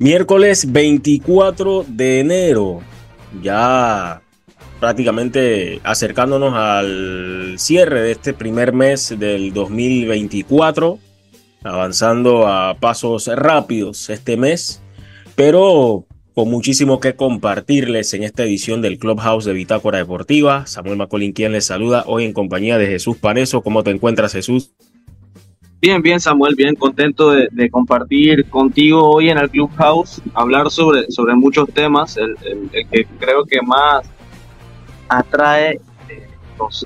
Miércoles 24 de enero, ya prácticamente acercándonos al cierre de este primer mes del 2024, avanzando a pasos rápidos este mes, pero con muchísimo que compartirles en esta edición del Clubhouse de Bitácora Deportiva. Samuel Macolín quien les saluda hoy en compañía de Jesús Paneso. ¿Cómo te encuentras Jesús? Bien, bien, Samuel, bien contento de, compartir contigo hoy en el Clubhouse, hablar sobre, sobre muchos temas. El, que creo que más atrae eh,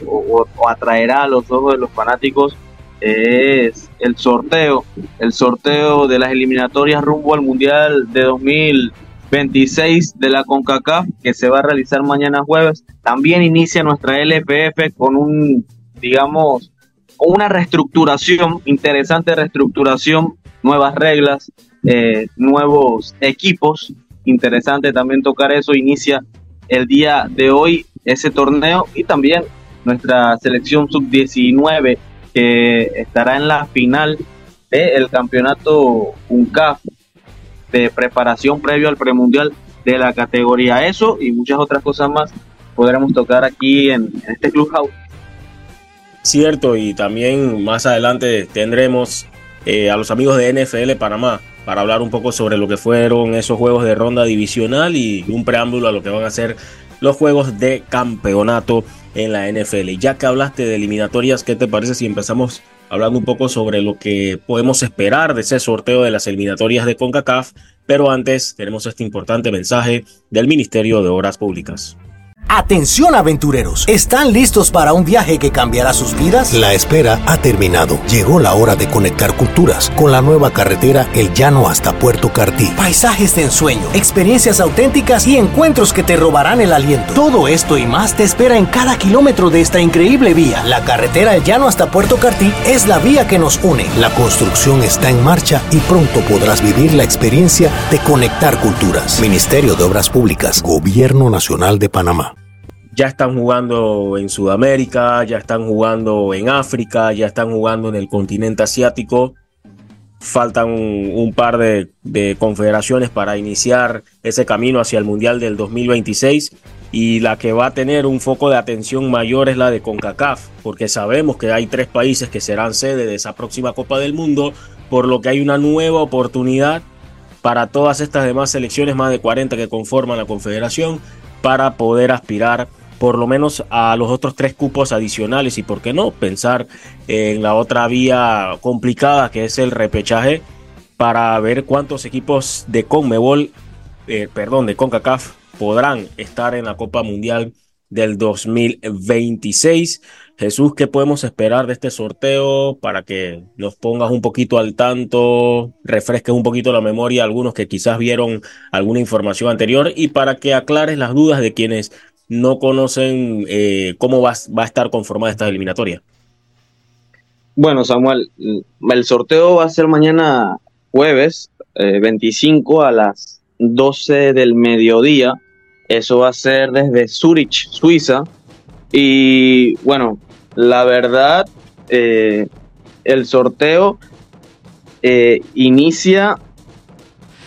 o, atraerá a los ojos de los fanáticos es el sorteo, el sorteo de las eliminatorias rumbo al Mundial de 2026 de la CONCACAF que se va a realizar mañana jueves. También inicia nuestra LPF con un, digamos, una reestructuración, interesante reestructuración, nuevas reglas, eh, nuevos equipos. Interesante también tocar eso. Inicia el día de hoy ese torneo y también nuestra selección sub-19 que estará en la final del campeonato UNCAF de preparación previo al premundial de la categoría. Eso y muchas otras cosas más podremos tocar aquí en, en este Clubhouse Cierto, y también más adelante tendremos eh, a los amigos de NFL Panamá para hablar un poco sobre lo que fueron esos juegos de ronda divisional y un preámbulo a lo que van a ser los juegos de campeonato en la NFL. Y ya que hablaste de eliminatorias, ¿qué te parece si empezamos hablando un poco sobre lo que podemos esperar de ese sorteo de las eliminatorias de CONCACAF? Pero antes tenemos este importante mensaje del Ministerio de Obras Públicas. Atención aventureros, ¿están listos para un viaje que cambiará sus vidas? La espera ha terminado. Llegó la hora de conectar culturas con la nueva carretera El Llano hasta Puerto Cartí. Paisajes de ensueño, experiencias auténticas y encuentros que te robarán el aliento. Todo esto y más te espera en cada kilómetro de esta increíble vía. La carretera El Llano hasta Puerto Cartí es la vía que nos une. La construcción está en marcha y pronto podrás vivir la experiencia de conectar culturas. Ministerio de Obras Públicas, Gobierno Nacional de Panamá ya están jugando en Sudamérica, ya están jugando en África, ya están jugando en el continente asiático. Faltan un, par de, confederaciones para iniciar ese camino hacia el Mundial del 2026 y la que va a tener un foco de atención mayor es la de CONCACAF, porque sabemos que hay tres países que serán sede de esa próxima Copa del Mundo, por lo que hay una nueva oportunidad para todas estas demás selecciones, más de 40 que conforman la confederación, para poder aspirar por lo menos a los otros tres cupos adicionales y por qué no pensar en la otra vía complicada que es el repechaje para ver cuántos equipos de Conmebol, eh, perdón, de CONCACAF podrán estar en la Copa Mundial del 2026. Jesús, ¿qué podemos esperar de este sorteo para que nos pongas un poquito al tanto, refresques un poquito la memoria a algunos que quizás vieron alguna información anterior y para que aclares las dudas de quienes no conocen eh, cómo va, a estar conformada esta eliminatoria. Bueno, Samuel, el sorteo va a ser mañana jueves 25 eh, a las 12 del mediodía. Eso va a ser desde Zurich, Suiza. Y bueno, la verdad, eh, el sorteo inicia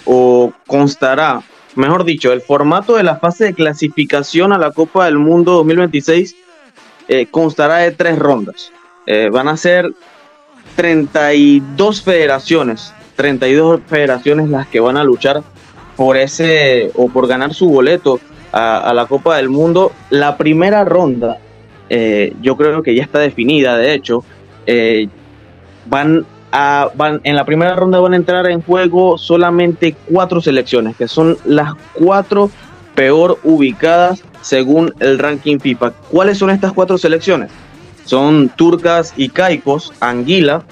o constará mejor dicho, el formato de la fase de clasificación a la Copa del Mundo 2026 eh, constará de tres rondas. Eh, van a ser 32 federaciones, 32 federaciones las que van a luchar por ese o por ganar su boleto a, la Copa del Mundo. La primera ronda, eh, yo creo que ya está definida, de hecho, van en la primera ronda van a entrar en juego solamente cuatro selecciones, que son las cuatro peor ubicadas según el ranking FIFA. ¿Cuáles son estas cuatro selecciones? Son Turcas y Caicos, Anguila,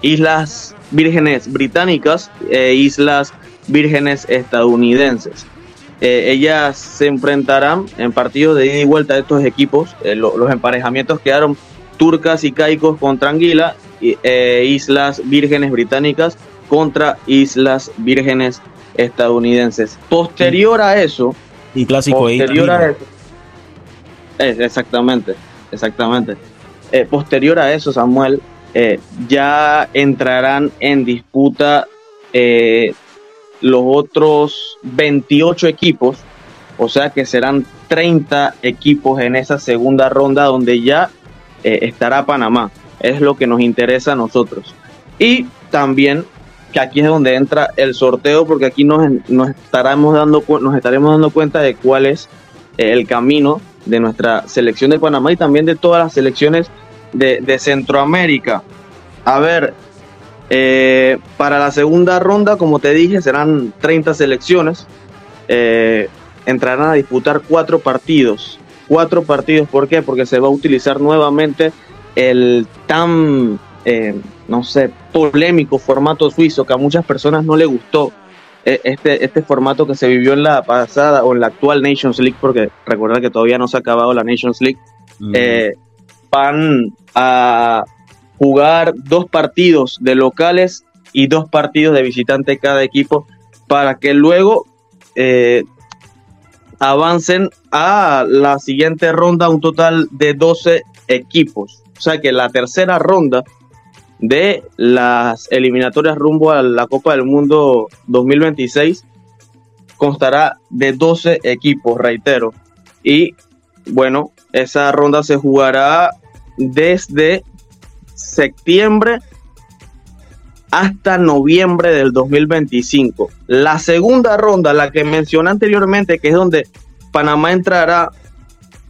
Islas Vírgenes Británicas e Islas Vírgenes Estadounidenses. Eh, ellas se enfrentarán en partidos de ida y vuelta de estos equipos. Eh, los emparejamientos quedaron Turcas y Caicos contra Anguila eh, Islas Vírgenes Británicas contra Islas Vírgenes Estadounidenses. Posterior a eso, y clásico posterior a eso, exactamente, exactamente. Eh, posterior a eso, Samuel, eh, ya entrarán en disputa los otros 28 equipos, o sea que serán 30 equipos en esa segunda ronda donde ya eh, estará Panamá. Es lo que nos interesa a nosotros. Y también que aquí es donde entra el sorteo, porque aquí nos, nos, estaremos, dando, nos estaremos dando cuenta de cuál es eh, el camino de nuestra selección de Panamá y también de todas las selecciones de, Centroamérica. A ver, eh, para la segunda ronda, como te dije, serán 30 selecciones. Entrarán a disputar cuatro partidos. Cuatro partidos, ¿por qué? Porque se va a utilizar nuevamente el tan eh, no sé, polémico formato suizo que a muchas personas no le gustó eh, este, este formato que se vivió en la pasada o en la actual Nations League, porque recuerda que todavía no se ha acabado la Nations League, eh, van a jugar dos partidos de locales y dos partidos de visitante cada equipo para que luego avancen a la siguiente ronda un total de 12 equipos. O sea que la tercera ronda de las eliminatorias rumbo a la Copa del Mundo 2026 constará de 12 equipos, reitero. Y bueno, esa ronda se jugará desde septiembre hasta noviembre del 2025. La segunda ronda, la que mencioné anteriormente, que es donde Panamá entrará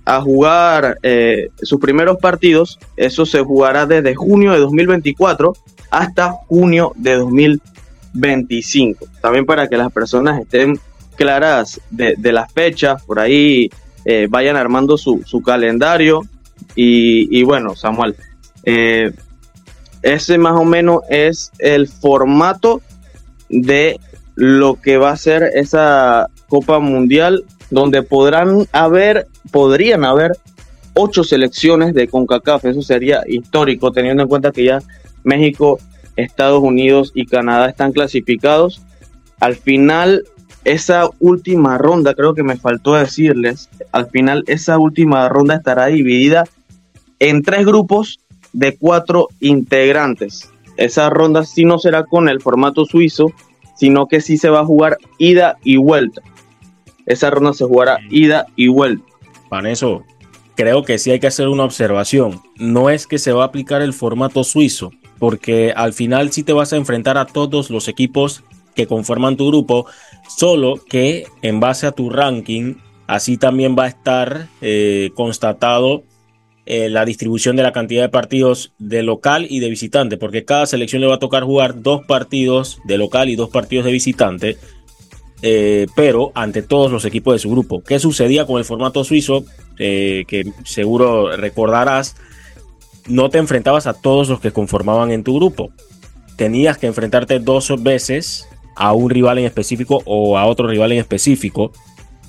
a jugar eh, sus primeros partidos. Eso se jugará desde junio de 2024 hasta junio de 2025. También para que las personas estén claras de, la fecha, por ahí eh, vayan armando su, calendario. Y, bueno, Samuel, eh, ese más o menos es el formato de lo que va a ser esa Copa Mundial donde podrán haber, podrían haber ocho selecciones de CONCACAF. Eso sería histórico, teniendo en cuenta que ya México, Estados Unidos y Canadá están clasificados. Al final, esa última ronda, creo que me faltó decirles, al final esa última ronda estará dividida en tres grupos de cuatro integrantes. Esa ronda sí no será con el formato suizo, sino que sí se va a jugar ida y vuelta. Esa ronda se jugará ida y vuelta. Para eso, creo que sí hay que hacer una observación. No es que se va a aplicar el formato suizo, porque al final sí te vas a enfrentar a todos los equipos que conforman tu grupo, solo que en base a tu ranking, así también va a estar eh, constatado eh, la distribución de la cantidad de partidos de local y de visitante, porque cada selección le va a tocar jugar dos partidos de local y dos partidos de visitante. Eh, pero ante todos los equipos de su grupo. ¿Qué sucedía con el formato suizo? Eh, que seguro recordarás, no te enfrentabas a todos los que conformaban en tu grupo. Tenías que enfrentarte dos veces a un rival en específico o a otro rival en específico.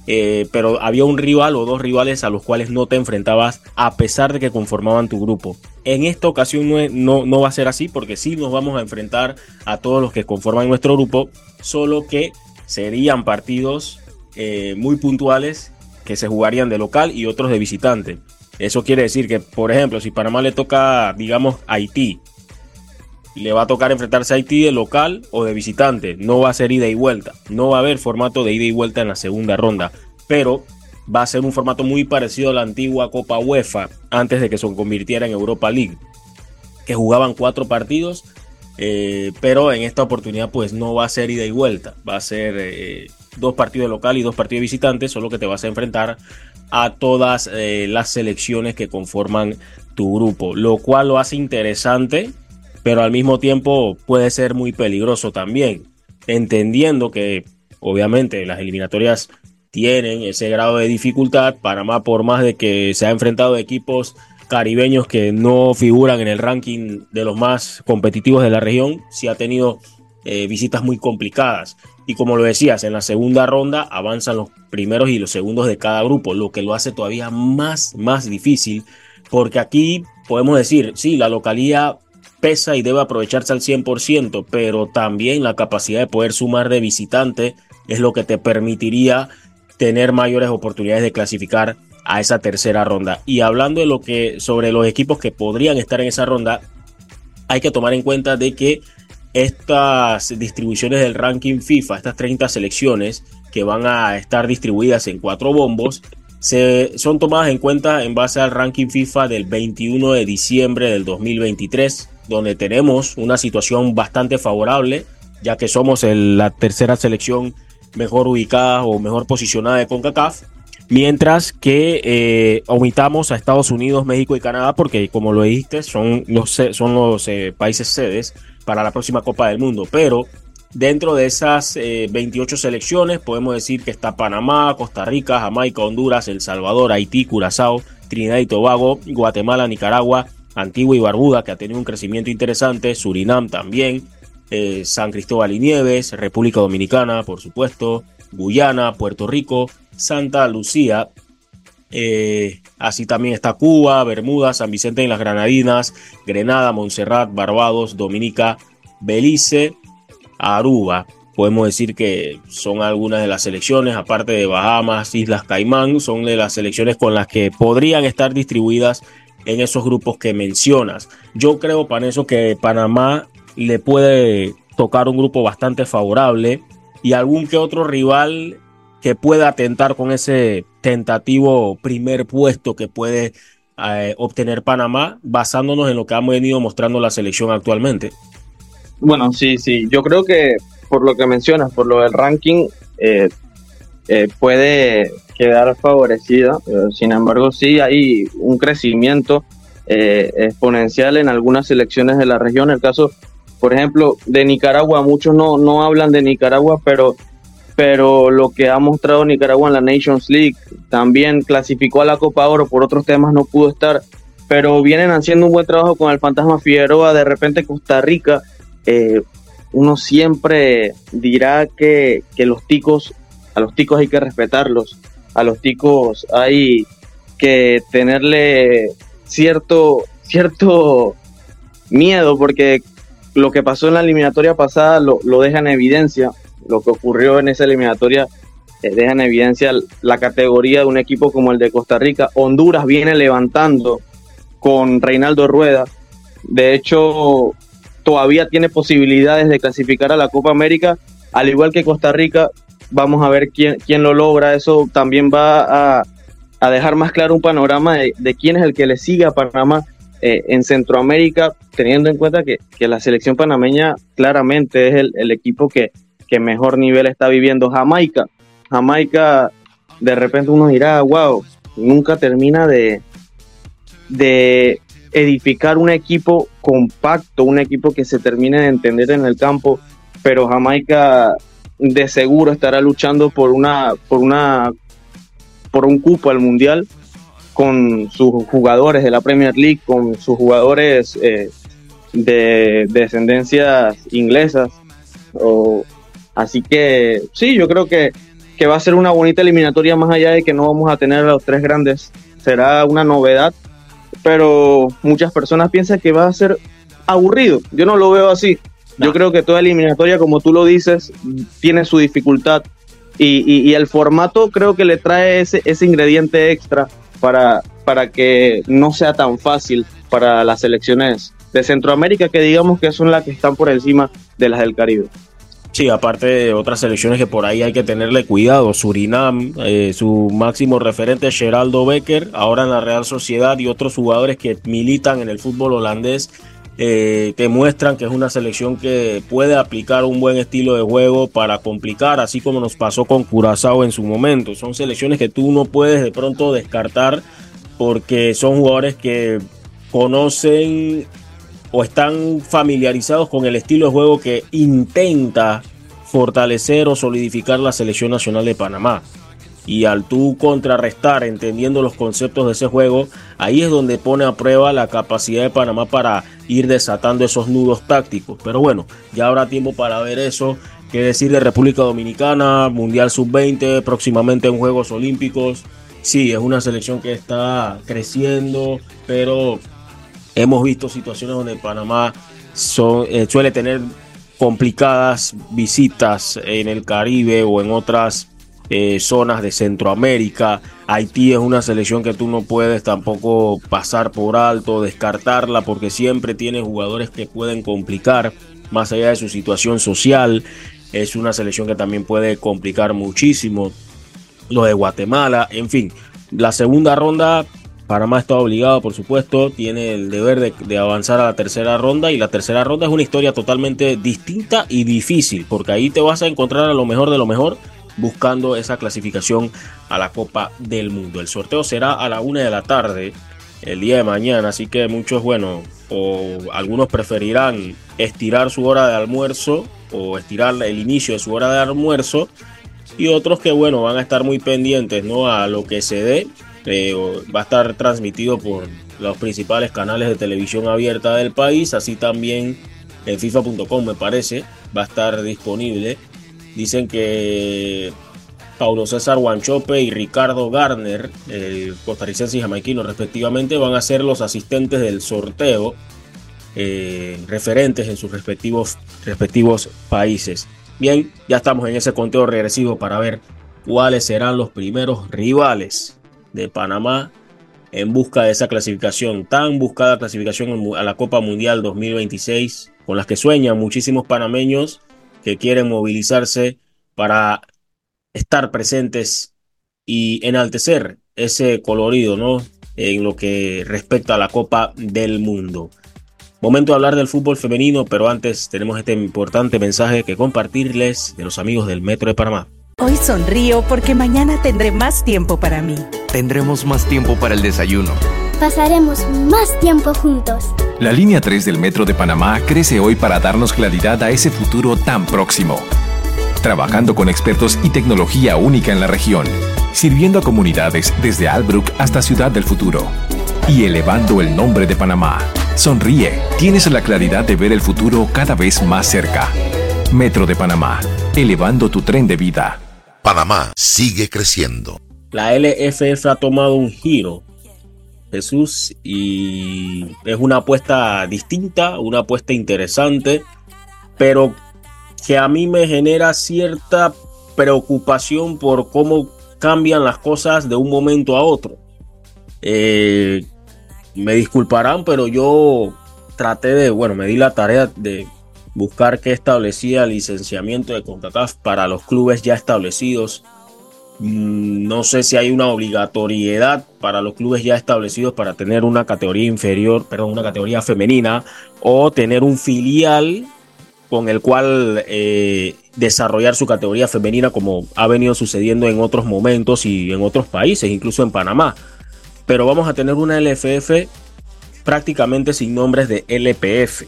Eh, pero había un rival o dos rivales a los cuales no te enfrentabas a pesar de que conformaban tu grupo. En esta ocasión no, no va a ser así porque sí nos vamos a enfrentar a todos los que conforman nuestro grupo, solo que serían partidos eh, muy puntuales que se jugarían de local y otros de visitante. Eso quiere decir que, por ejemplo, si Panamá le toca, digamos, Haití, le va a tocar enfrentarse a Haití de local o de visitante. No va a ser ida y vuelta. No va a haber formato de ida y vuelta en la segunda ronda. Pero va a ser un formato muy parecido a la antigua Copa UEFA antes de que se convirtiera en Europa League. Que jugaban cuatro partidos eh, pero en esta oportunidad pues no va a ser ida y vuelta, va a ser eh, dos partidos local y dos partidos visitantes, solo que te vas a enfrentar a todas eh, las selecciones que conforman tu grupo, lo cual lo hace interesante, pero al mismo tiempo puede ser muy peligroso también, entendiendo que obviamente las eliminatorias tienen ese grado de dificultad, Panamá por más de que se ha enfrentado a equipos caribeños que no figuran en el ranking de los más competitivos de la región, sí ha tenido eh, visitas muy complicadas. Y como lo decías, en la segunda ronda avanzan los primeros y los segundos de cada grupo, lo que lo hace todavía más, más difícil, porque aquí podemos decir, sí, la localía pesa y debe aprovecharse al 100%, pero también la capacidad de poder sumar de visitante es lo que te permitiría tener mayores oportunidades de clasificar a esa tercera ronda. Y hablando de lo que sobre los equipos que podrían estar en esa ronda, hay que tomar en cuenta de que estas distribuciones del ranking FIFA, estas 30 selecciones que van a estar distribuidas en cuatro bombos, se, son tomadas en cuenta en base al ranking FIFA del 21 de diciembre del 2023, donde tenemos una situación bastante favorable, ya que somos la tercera selección mejor ubicada o mejor posicionada de CONCACAF, mientras que eh, omitamos a Estados Unidos, México y Canadá, porque como lo dijiste, son los, son los eh, países sedes para la próxima Copa del Mundo, pero dentro de esas 28 eh, selecciones podemos decir que está Panamá, Costa Rica, Jamaica, Honduras, El Salvador, Haití, Curazao, Trinidad y Tobago, Guatemala, Nicaragua, Antigua y Barbuda, que ha tenido un crecimiento interesante, Surinam también, eh, San Cristóbal y Nieves, República Dominicana, por supuesto, Guyana, Puerto Rico, Santa Lucía, eh, así también está Cuba, Bermuda, San Vicente en las Granadinas, Grenada, Montserrat, Barbados, Dominica, Belice, Aruba. Podemos decir que son algunas de las selecciones, aparte de Bahamas, Islas Caimán, son de las selecciones con las que podrían estar distribuidas en esos grupos que mencionas. Yo creo, para eso, que Panamá le puede tocar un grupo bastante favorable y algún que otro rival que pueda atentar con ese tentativo primer puesto que puede eh, obtener Panamá, basándonos en lo que ha venido mostrando la selección actualmente. Bueno, sí, sí, yo creo que por lo que mencionas, por lo del ranking, eh, eh, puede quedar favorecida, sin embargo sí hay un crecimiento exponencial en algunas selecciones de la región, el caso por ejemplo, de Nicaragua, muchos no, no hablan de Nicaragua, pero, pero lo que ha mostrado Nicaragua en la Nations League, también clasificó a la Copa Oro, por otros temas no pudo estar, pero vienen haciendo un buen trabajo con el Fantasma Figueroa, de repente Costa Rica, eh, uno siempre dirá que, que los ticos, a los ticos hay que respetarlos, a los ticos hay que tenerle cierto, cierto miedo, porque lo que pasó en la eliminatoria pasada lo, deja en evidencia, lo que ocurrió en esa eliminatoria eh, deja en evidencia la categoría de un equipo como el de Costa Rica. Honduras viene levantando con Reinaldo Rueda. De hecho, todavía tiene posibilidades de clasificar a la Copa América, al igual que Costa Rica. Vamos a ver quién, quién lo logra. Eso también va a, dejar más claro un panorama de, de, quién es el que le sigue a Panamá eh, en Centroamérica, teniendo en cuenta que, la selección panameña claramente es el, equipo que, mejor nivel está viviendo. Jamaica, Jamaica, de repente uno dirá, wow, nunca termina de, de edificar un equipo compacto, un equipo que se termine de entender en el campo, pero Jamaica de seguro estará luchando por una, por una, por un cupo al mundial con sus jugadores de la Premier League, con sus jugadores eh, de, descendencias inglesas. así que sí, yo creo que, que va a ser una bonita eliminatoria más allá de que no vamos a tener a los tres grandes. Será una novedad, pero muchas personas piensan que va a ser aburrido. Yo no lo veo así. Yo creo que toda eliminatoria, como tú lo dices, tiene su dificultad. Y, y, el formato creo que le trae ese, ese ingrediente extra para, para que no sea tan fácil para las selecciones de Centroamérica, que digamos que son las que están por encima de las del Caribe. Sí, aparte de otras selecciones que por ahí hay que tenerle cuidado. Surinam, eh, su máximo referente Geraldo Becker, ahora en la Real Sociedad y otros jugadores que militan en el fútbol holandés eh, que muestran que es una selección que puede aplicar un buen estilo de juego para complicar, así como nos pasó con Curazao en su momento. Son selecciones que tú no puedes de pronto descartar porque son jugadores que conocen o están familiarizados con el estilo de juego que intenta fortalecer o solidificar la selección nacional de Panamá y al tú contrarrestar entendiendo los conceptos de ese juego, ahí es donde pone a prueba la capacidad de Panamá para ir desatando esos nudos tácticos. Pero bueno, ya habrá tiempo para ver eso. ¿Qué decir de República Dominicana, Mundial Sub-20, próximamente en Juegos Olímpicos? Sí, es una selección que está creciendo, pero hemos visto situaciones donde Panamá eh, suele tener complicadas visitas en el Caribe o en otras eh, zonas de Centroamérica. Haití es una selección que tú no puedes tampoco pasar por alto, descartarla, porque siempre tiene jugadores que pueden complicar. más allá de su situación social, es una selección que también puede complicar muchísimo lo de Guatemala, en fin, la segunda ronda Panamá está obligado, por supuesto, tiene el deber de, avanzar a la tercera ronda y la tercera ronda es una historia totalmente distinta y difícil, porque ahí te vas a encontrar a lo mejor de lo mejor buscando esa clasificación a la Copa del Mundo. El sorteo será a la una de la tarde el día de mañana, así que muchos, bueno, o algunos preferirán estirar su hora de almuerzo o estirar el inicio de su hora de almuerzo y otros que, bueno, van a estar muy pendientes, ¿no? A lo que se dé este, va a estar transmitido por los principales canales de televisión abierta del país, así también en FIFA.com me parece, va a estar disponible. Dicen que Paulo César Guanchope y Ricardo Garner, el costarricense y jamaiquino respectivamente, van a ser los asistentes del sorteo, eh, referentes en sus respectivos, respectivos países. Bien, ya estamos en ese conteo regresivo para ver cuáles serán los primeros rivales de Panamá en busca de esa clasificación, tan buscada clasificación a la Copa Mundial 2026, con las que sueñan muchísimos panameños que quieren movilizarse para estar presentes y enaltecer ese colorido, ¿no? En lo que respecta a la Copa del Mundo. Momento de hablar del fútbol femenino, pero antes tenemos este importante mensaje que compartirles de los amigos del Metro de Panamá. Hoy sonrío porque mañana tendré más tiempo para mí. Tendremos más tiempo para el desayuno. Pasaremos más tiempo juntos. La línea 3 del Metro de Panamá crece hoy para darnos claridad a ese futuro tan próximo. Trabajando con expertos y tecnología única en la región, sirviendo a comunidades desde Albrook hasta Ciudad del Futuro y elevando el nombre de Panamá. Sonríe, tienes la claridad de ver el futuro cada vez más cerca. Metro de Panamá, elevando tu tren de vida. Panamá sigue creciendo. La LFF ha tomado un giro, Jesús, y es una apuesta distinta, una apuesta interesante, pero que a mí me genera cierta preocupación por cómo cambian las cosas de un momento a otro. Eh, me disculparán, pero yo traté de, bueno, me di la tarea de buscar que establecía el licenciamiento de CONCACAF para los clubes ya establecidos. Mm, no sé si hay una obligatoriedad para los clubes ya establecidos para tener una categoría inferior, perdón, una categoría femenina o tener un filial con el cual eh, desarrollar su categoría femenina como ha venido sucediendo en otros momentos y en otros países, incluso en Panamá. Pero vamos a tener una LFF prácticamente sin nombres de LPF.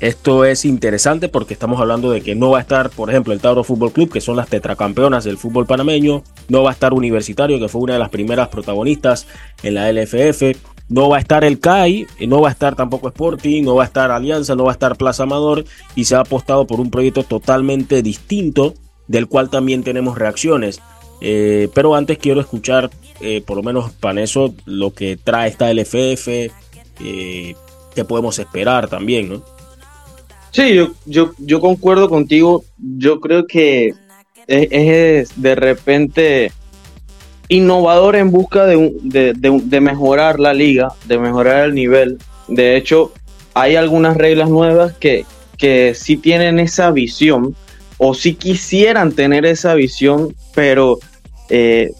Esto es interesante porque estamos hablando de que no va a estar, por ejemplo, el Tauro Fútbol Club, que son las tetracampeonas del fútbol panameño, no va a estar Universitario, que fue una de las primeras protagonistas en la LFF, no va a estar el CAI, no va a estar tampoco Sporting, no va a estar Alianza, no va a estar Plaza Amador y se ha apostado por un proyecto totalmente distinto del cual también tenemos reacciones. Eh, pero antes quiero escuchar, eh, por lo menos para eso, lo que trae esta LFF, eh, que podemos esperar también, ¿no? Sí, yo, yo, yo concuerdo contigo. Yo creo que es, de repente innovador en busca de, de, de, mejorar la liga, de mejorar el nivel. De hecho, hay algunas reglas nuevas que, que sí tienen esa visión o sí quisieran tener esa visión, pero eh,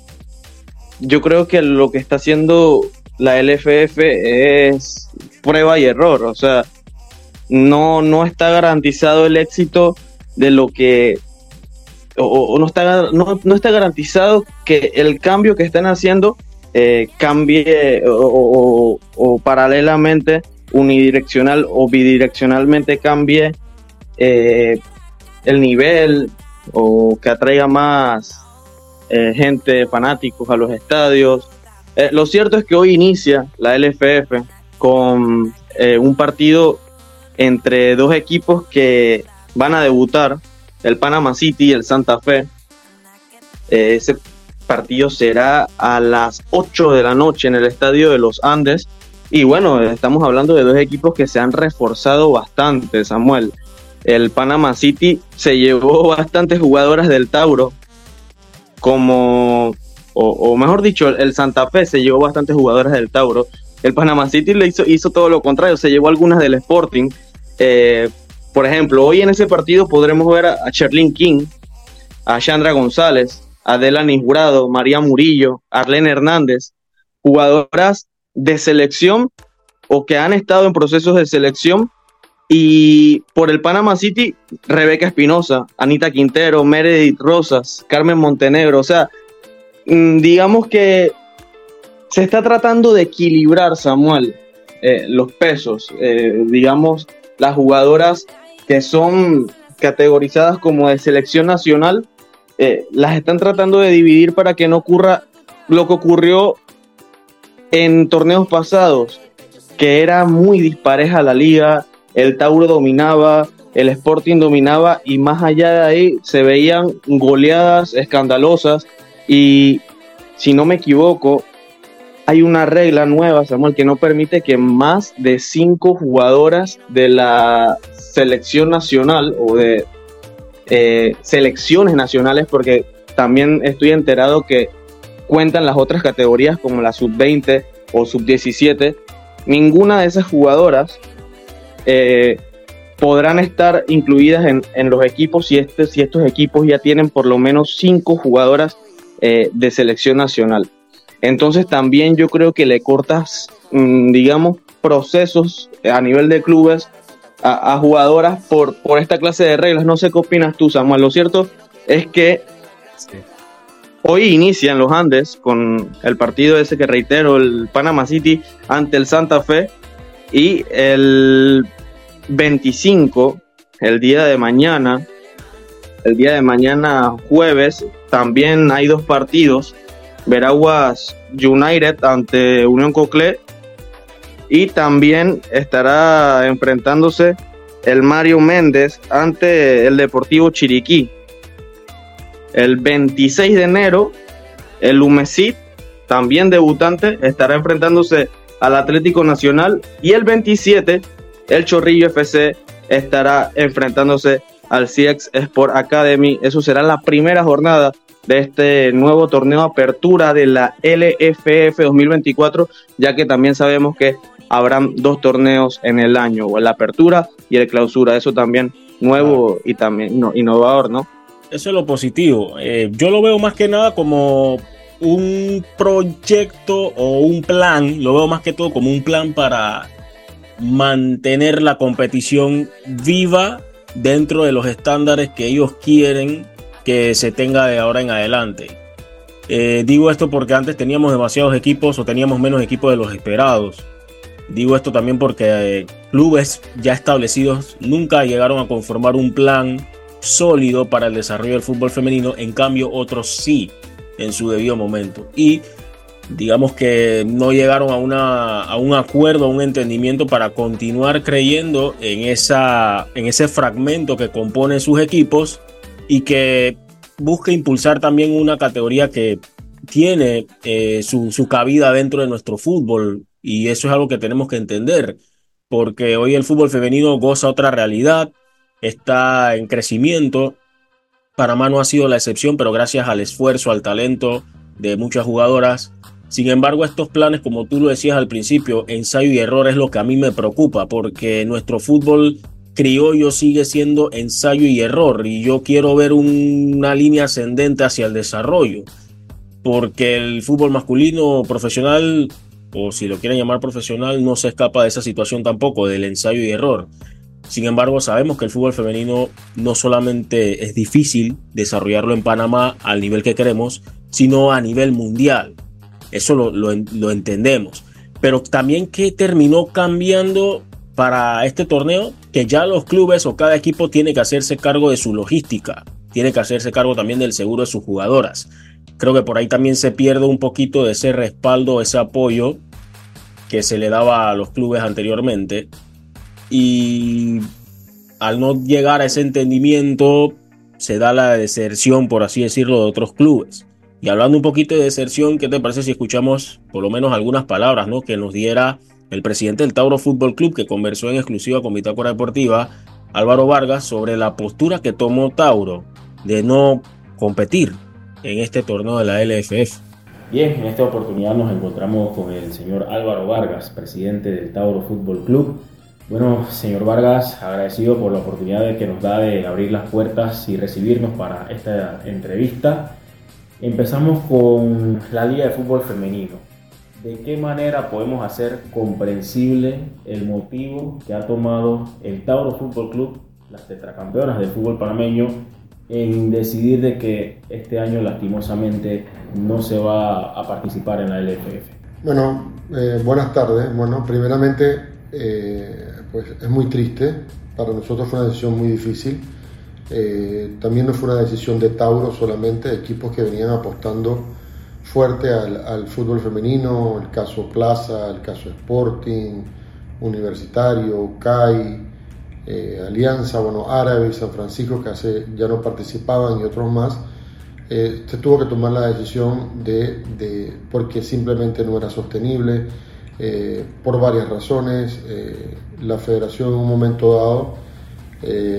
yo creo que lo que está haciendo la LFF es prueba y error. O sea, no, no está garantizado el éxito de lo que o, no, está, no, está garantizado que el cambio que están haciendo eh, cambie o, paralelamente unidireccional o bidireccionalmente cambie eh, el nivel o que atraiga más eh, gente, fanáticos a los estadios. lo cierto es que hoy inicia la LFF con un partido entre dos equipos que van a debutar, el Panama City y el Santa Fe. Eh, ese partido será a las 8 de la noche en el estadio de los Andes. Y bueno, estamos hablando de dos equipos que se han reforzado bastante, Samuel. El Panama City se llevó bastantes jugadoras del Tauro, como, o, mejor dicho, el Santa Fe se llevó bastantes jugadoras del Tauro. El Panama City le hizo, hizo todo lo contrario, se llevó algunas del Sporting, eh, por ejemplo, hoy en ese partido podremos ver a, Cherlin King, a Chandra González, a Delany Jurado, María Murillo, Arlene Hernández, jugadoras de selección o que han estado en procesos de selección. Y por el Panama City, Rebeca Espinosa, Anita Quintero, Meredith Rosas, Carmen Montenegro. O sea, mm, digamos que se está tratando de equilibrar, Samuel, eh, los pesos. Eh, digamos, las jugadoras que son categorizadas como de selección nacional, eh, las están tratando de dividir para que no ocurra lo que ocurrió en torneos pasados, que era muy dispareja la liga, el Tauro dominaba, el Sporting dominaba y más allá de ahí se veían goleadas escandalosas. Y si no me equivoco, hay una regla nueva, Samuel, que no permite que más de cinco jugadoras de la selección nacional o de eh, selecciones nacionales, porque también estoy enterado que cuentan las otras categorías como la sub-20 o sub-17, ninguna de esas jugadoras eh, podrán estar incluidas en, los equipos si, este, si estos equipos ya tienen por lo menos cinco jugadoras eh, de selección nacional. Entonces también yo creo que le cortas, mm, digamos, procesos a nivel de clubes a, jugadoras por, por esta clase de reglas. No sé qué opinas tú, Samuel. Lo cierto es que hoy inician los Andes con el partido ese que reitero, el Panama City ante el Santa Fe. Y el 25, el día de mañana, el día de mañana jueves, también hay dos partidos. Veraguas United ante Unión Coclé y también estará enfrentándose el Mario Méndez ante el Deportivo Chiriquí. El 26 de enero, el Humesit, también debutante, estará enfrentándose al Atlético Nacional. Y el 27, el Chorrillo FC estará enfrentándose al CX Sport Academy. Eso será la primera jornada de este nuevo torneo apertura de la LFF 2024, ya que también sabemos que habrán dos torneos en el año, o la apertura y el clausura. Eso también nuevo y también innovador, ¿no? Eso es lo positivo. Eh, yo lo veo más que nada como un proyecto o un plan, lo veo más que todo como un plan para mantener la competición viva dentro de los estándares que ellos quieren que se tenga de ahora en adelante. Eh, digo esto porque antes teníamos demasiados equipos o teníamos menos equipos de los esperados. Digo esto también porque eh, clubes ya establecidos nunca llegaron a conformar un plan sólido para el desarrollo del fútbol femenino, en cambio otros sí en su debido momento. Y digamos que no llegaron a, una, a un acuerdo, a un entendimiento para continuar creyendo en, esa, en ese fragmento que compone sus equipos y que busca impulsar también una categoría que tiene eh, su, su cabida dentro de nuestro fútbol y eso es algo que tenemos que entender, porque hoy el fútbol femenino goza otra realidad, está en crecimiento. Panamá no ha sido la excepción, pero gracias al esfuerzo, al talento de muchas jugadoras. Sin embargo, estos planes, como tú lo decías al principio, ensayo y error es lo que a mí me preocupa, porque nuestro fútbol criollo sigue siendo ensayo y error, y yo quiero ver una línea ascendente hacia el desarrollo, porque el fútbol masculino profesional o si lo quieren llamar profesional, no se escapa de esa situación tampoco, del ensayo y error. Sin embargo, sabemos que el fútbol femenino no solamente es difícil desarrollarlo en Panamá al nivel que queremos, sino a nivel mundial. Eso lo, lo, entendemos. Pero también que terminó cambiando para este torneo, que ya los clubes o cada equipo tiene que hacerse cargo de su logística, tiene que hacerse cargo también del seguro de sus jugadoras. Creo que por ahí también se pierde un poquito de ese respaldo, ese apoyo que se le daba a los clubes anteriormente. Y al no llegar a ese entendimiento, se da la deserción, por así decirlo, de otros clubes. Y hablando un poquito de deserción, ¿qué te parece si escuchamos por lo menos algunas palabras ¿no? que nos diera el presidente del Tauro Fútbol Club, que conversó en exclusiva con Bitácora Deportiva, Álvaro Vargas, sobre la postura que tomó Tauro de no competir en este torneo de la LFF. Bien, en esta oportunidad nos encontramos con el señor Álvaro Vargas, presidente del Tauro Fútbol Club, Bueno, señor Vargas, agradecido por la oportunidad que nos da de abrir las puertas y recibirnos para esta entrevista. Empezamos con la Liga de Fútbol Femenino. ¿De qué manera podemos hacer comprensible el motivo que ha tomado el Tauro Fútbol Club, las tetracampeonas del fútbol panameño, en decidir de que este año lastimosamente no se va a participar en la LFF? Bueno, eh, buenas tardes. Bueno, primeramente, eh, pues es muy triste. Para nosotros fue una decisión muy difícil. Eh, también no fue una decisión de Tauro solamente, equipos que venían apostando fuerte al, fútbol femenino, el caso Plaza, el caso Sporting, Universitario, CAI, Alianza, bueno, Árabe San Francisco que hace, ya no participaban y otros más eh, se tuvo que tomar la decisión de, porque simplemente no era sostenible eh, por varias razones. Eh, la federación en un momento dado,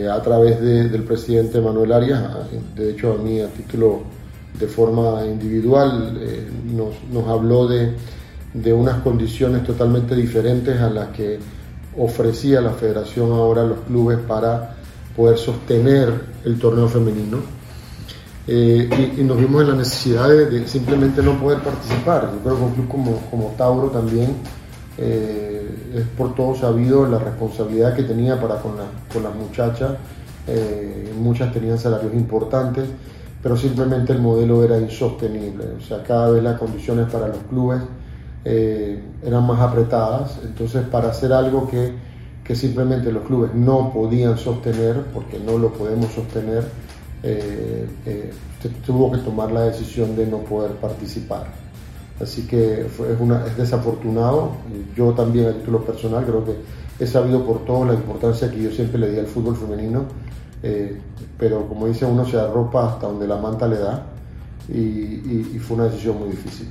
a través del presidente Manuel Arias, de hecho a mí a título de forma individual, nos, nos, habló de, de unas condiciones totalmente diferentes a las que ofrecía la federación ahora a los clubes para poder sostener el torneo femenino eh, y, nos vimos en la necesidad de, simplemente no poder participar. Yo creo que un club como, como Tauro también eh, es por todo sabido la responsabilidad que tenía para con, con las muchachas. Eh, muchas tenían salarios importantes, pero simplemente el modelo era insostenible. O sea, cada vez las condiciones para los clubes eran más apretadas. Entonces, para hacer algo que, que simplemente los clubes no podían sostener, porque no lo podemos sostener, eh, eh, tuvo que tomar la decisión de no poder participar. Así que es, es desafortunado. Yo también a título personal creo que he sabido por todo la importancia que yo siempre le di al fútbol femenino, eh, pero como dice uno se arropa hasta donde la manta le da y, fue una decisión muy difícil.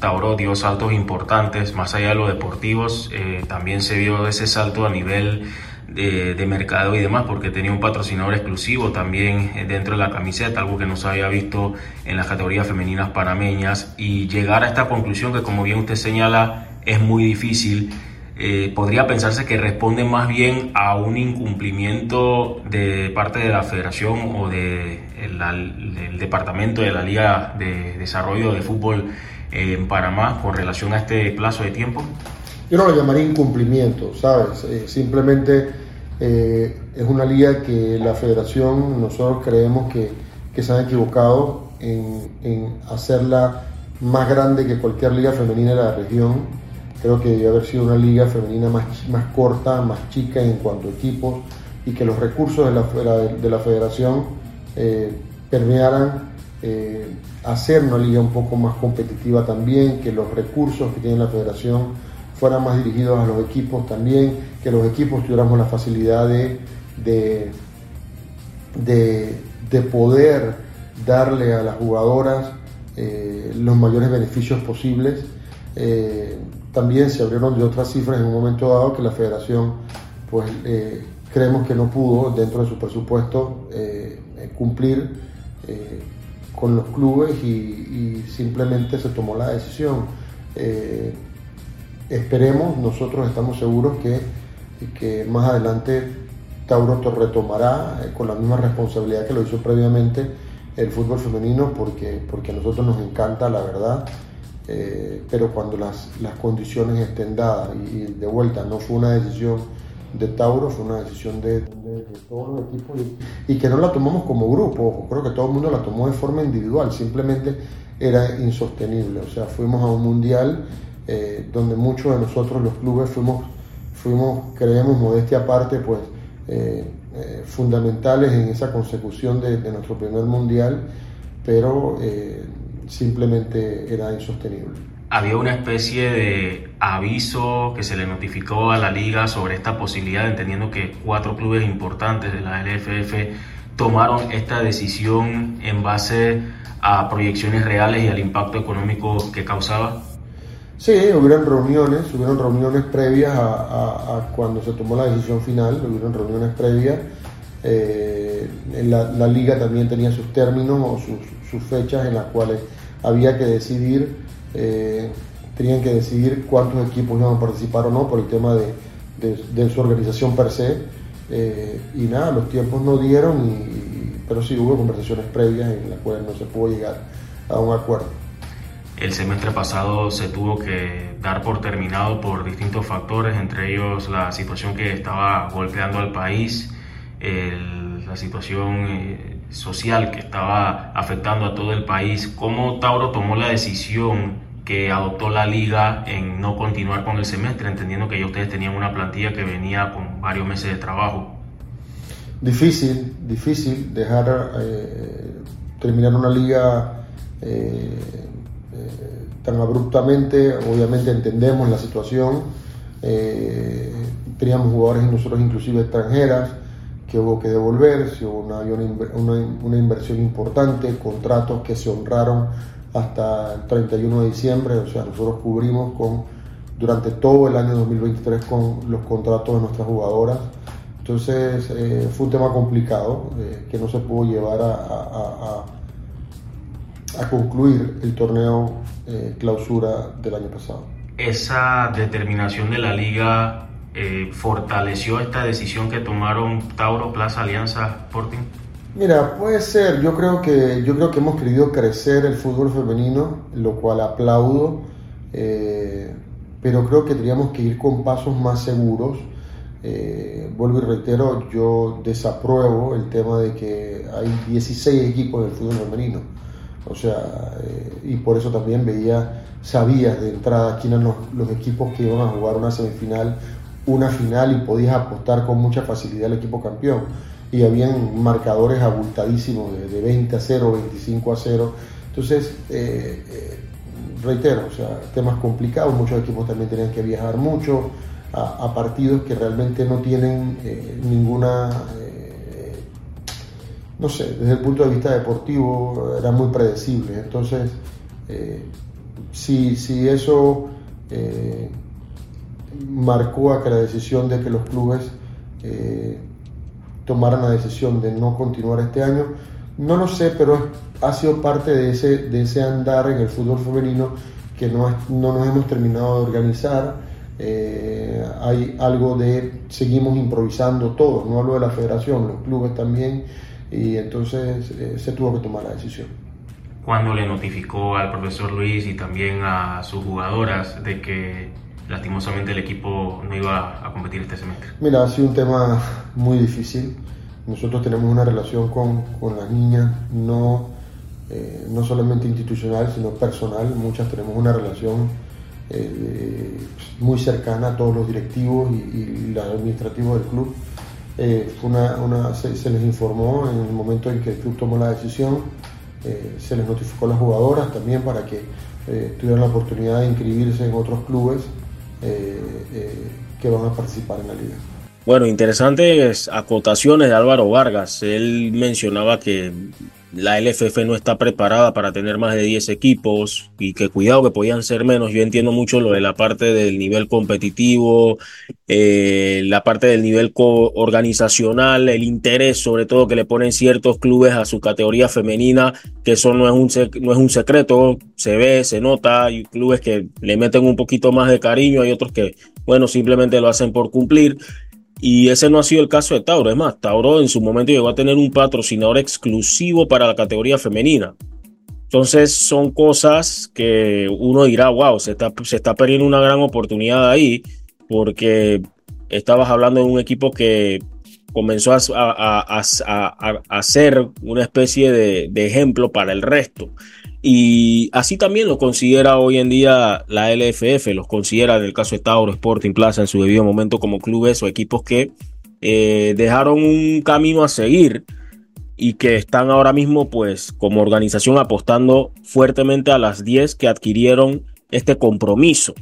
Tauro dio saltos importantes, más allá de los deportivos, eh, también se vio ese salto a nivel de, mercado y demás, porque tenía un patrocinador exclusivo también eh, dentro de la camiseta, algo que no se había visto en las categorías femeninas panameñas, y llegar a esta conclusión que como bien usted señala es muy difícil. Eh, podría pensarse que responde más bien a un incumplimiento de parte de la federación o de del departamento de la Liga de Desarrollo de Fútbol en Panamá con relación a este plazo de tiempo? Yo no lo llamaría incumplimiento, ¿sabes? Eh, simplemente eh, es una liga que la federación, nosotros creemos que, que se han equivocado en, en, hacerla más grande que cualquier liga femenina de la región. Creo que debió haber sido una liga femenina más, más corta, más chica en cuanto a equipos y que los recursos de la, de la federación eh, permearan eh, hacer una liga un poco más competitiva también, que los recursos que tiene la federación fueran más dirigidos a los equipos también, que los equipos tuviéramos la facilidad de, de, poder darle a las jugadoras eh, los mayores beneficios posibles. Eh, también se abrieron de otras cifras en un momento dado que la federación, pues eh, creemos que no pudo dentro de su presupuesto cumplir con los clubes y, simplemente se tomó la decisión. Esperemos, nosotros estamos seguros que, que más adelante Tauro retomará eh, con la misma responsabilidad que lo hizo previamente el fútbol femenino porque, porque a nosotros nos encanta la verdad, eh, pero cuando las, las, condiciones estén dadas y, de vuelta no fue una decisión de Tauro, fue una decisión de, todos los equipos y, que no la tomamos como grupo, creo que todo el mundo la tomó de forma individual, simplemente era insostenible, o sea, fuimos a un mundial eh, donde muchos de nosotros los clubes fuimos, fuimos creemos, modestia aparte, pues eh, fundamentales en esa consecución de, nuestro primer mundial, pero simplemente era insostenible. Había una especie de aviso que se le notificó a la liga sobre esta posibilidad, entendiendo que cuatro clubes importantes de la LFF tomaron esta decisión en base a proyecciones reales y al impacto económico que causaba. Sí, hubieron reuniones, hubieron reuniones previas a, cuando se tomó la decisión final, hubieron reuniones previas. Eh, la, liga también tenía sus términos o sus, fechas en las cuales había que decidir, eh, tenían que decidir cuántos equipos iban a participar o no por el tema de, de, su organización per se. Eh, y nada, los tiempos no dieron, y, pero sí hubo conversaciones previas en las cuales no se pudo llegar a un acuerdo. El semestre pasado se tuvo que dar por terminado por distintos factores, entre ellos la situación que estaba golpeando al país, la situación eh, social que estaba afectando a todo el país. ¿Cómo Tauro tomó la decisión que adoptó la liga en no continuar con el semestre, entendiendo que ya ustedes tenían una plantilla que venía con varios meses de trabajo? Difícil, difícil dejar eh, terminar una liga eh, tan abruptamente, obviamente entendemos la situación, eh, teníamos jugadores nosotros inclusive extranjeras que hubo que devolver, hubo una, una, una, inversión importante, contratos que se honraron hasta el 31 de diciembre, o sea, nosotros cubrimos con, durante todo el año 2023 con los contratos de nuestras jugadoras. Entonces eh, fue un tema complicado eh, que no se pudo llevar a, a, a, a concluir el torneo eh, clausura del año pasado. ¿Esa determinación de la liga eh, fortaleció esta decisión que tomaron Tauro, Plaza, Alianza, Sporting? Mira, puede ser. Yo creo que yo creo que hemos querido crecer el fútbol femenino, lo cual aplaudo, eh, pero creo que tendríamos que ir con pasos más seguros. vuelvo y reitero, yo desapruebo el tema de que hay 16 equipos del fútbol femenino o sea, eh, y por eso también veía, sabías de entrada quiénes eran los, equipos que iban a jugar una semifinal, una final y podías apostar con mucha facilidad al equipo campeón. Y habían marcadores abultadísimos de, 20 a 0, 25 a 0. Entonces, eh, eh, reitero, o sea, temas complicados, muchos equipos también tenían que viajar mucho a, partidos que realmente no tienen ninguna no sé, desde el punto de vista deportivo era muy predecible. Entonces, eh, si, eso eh, marcó a que la decisión de que los clubes eh, tomaran la decisión de no continuar este año, no lo sé, pero ha sido parte de ese, de ese andar en el fútbol femenino que no, no nos hemos terminado de organizar. hay algo de seguimos improvisando todos, no hablo de la federación, los clubes también y entonces eh, se tuvo que tomar la decisión. ¿Cuándo le notificó al profesor Luis y también a sus jugadoras de que lastimosamente el equipo no iba a competir este semestre? Mira, ha sido un tema muy difícil. Nosotros tenemos una relación con, con las niñas, no, eh, no solamente institucional, sino personal. Muchas tenemos una relación eh, muy cercana a todos los directivos y, los administrativos del club. Eh, una, se, les informó en el momento en que el club tomó la decisión, eh, se les notificó a las jugadoras también para que tuvieran la oportunidad de inscribirse en otros clubes que van a participar en la liga. Bueno, interesantes acotaciones de Álvaro Vargas. Él mencionaba que la LFF no está preparada para tener más de 10 equipos y que cuidado que podían ser menos. Yo entiendo mucho lo de la parte del nivel competitivo, eh, la parte del nivel organizacional, el interés sobre todo que le ponen ciertos clubes a su categoría femenina, que eso no es un, no es un secreto, se ve, se nota, hay clubes que le meten un poquito más de cariño, hay otros que, bueno, simplemente lo hacen por cumplir. Y ese no ha sido el caso de Tauro. Es más, Tauro en su momento llegó a tener un patrocinador exclusivo para la categoría femenina. Entonces son cosas que uno dirá, wow, se está, se está perdiendo una gran oportunidad ahí, porque estabas hablando de un equipo que comenzó a, a, a, a ser una especie de, de, ejemplo para el resto. Y así también lo considera hoy en día la LFF, los considera en el caso de Tauro, Sporting Plaza en su debido momento como clubes o equipos que eh, dejaron un camino a seguir y que están ahora mismo pues como organización apostando fuertemente a las 10 que adquirieron este compromiso.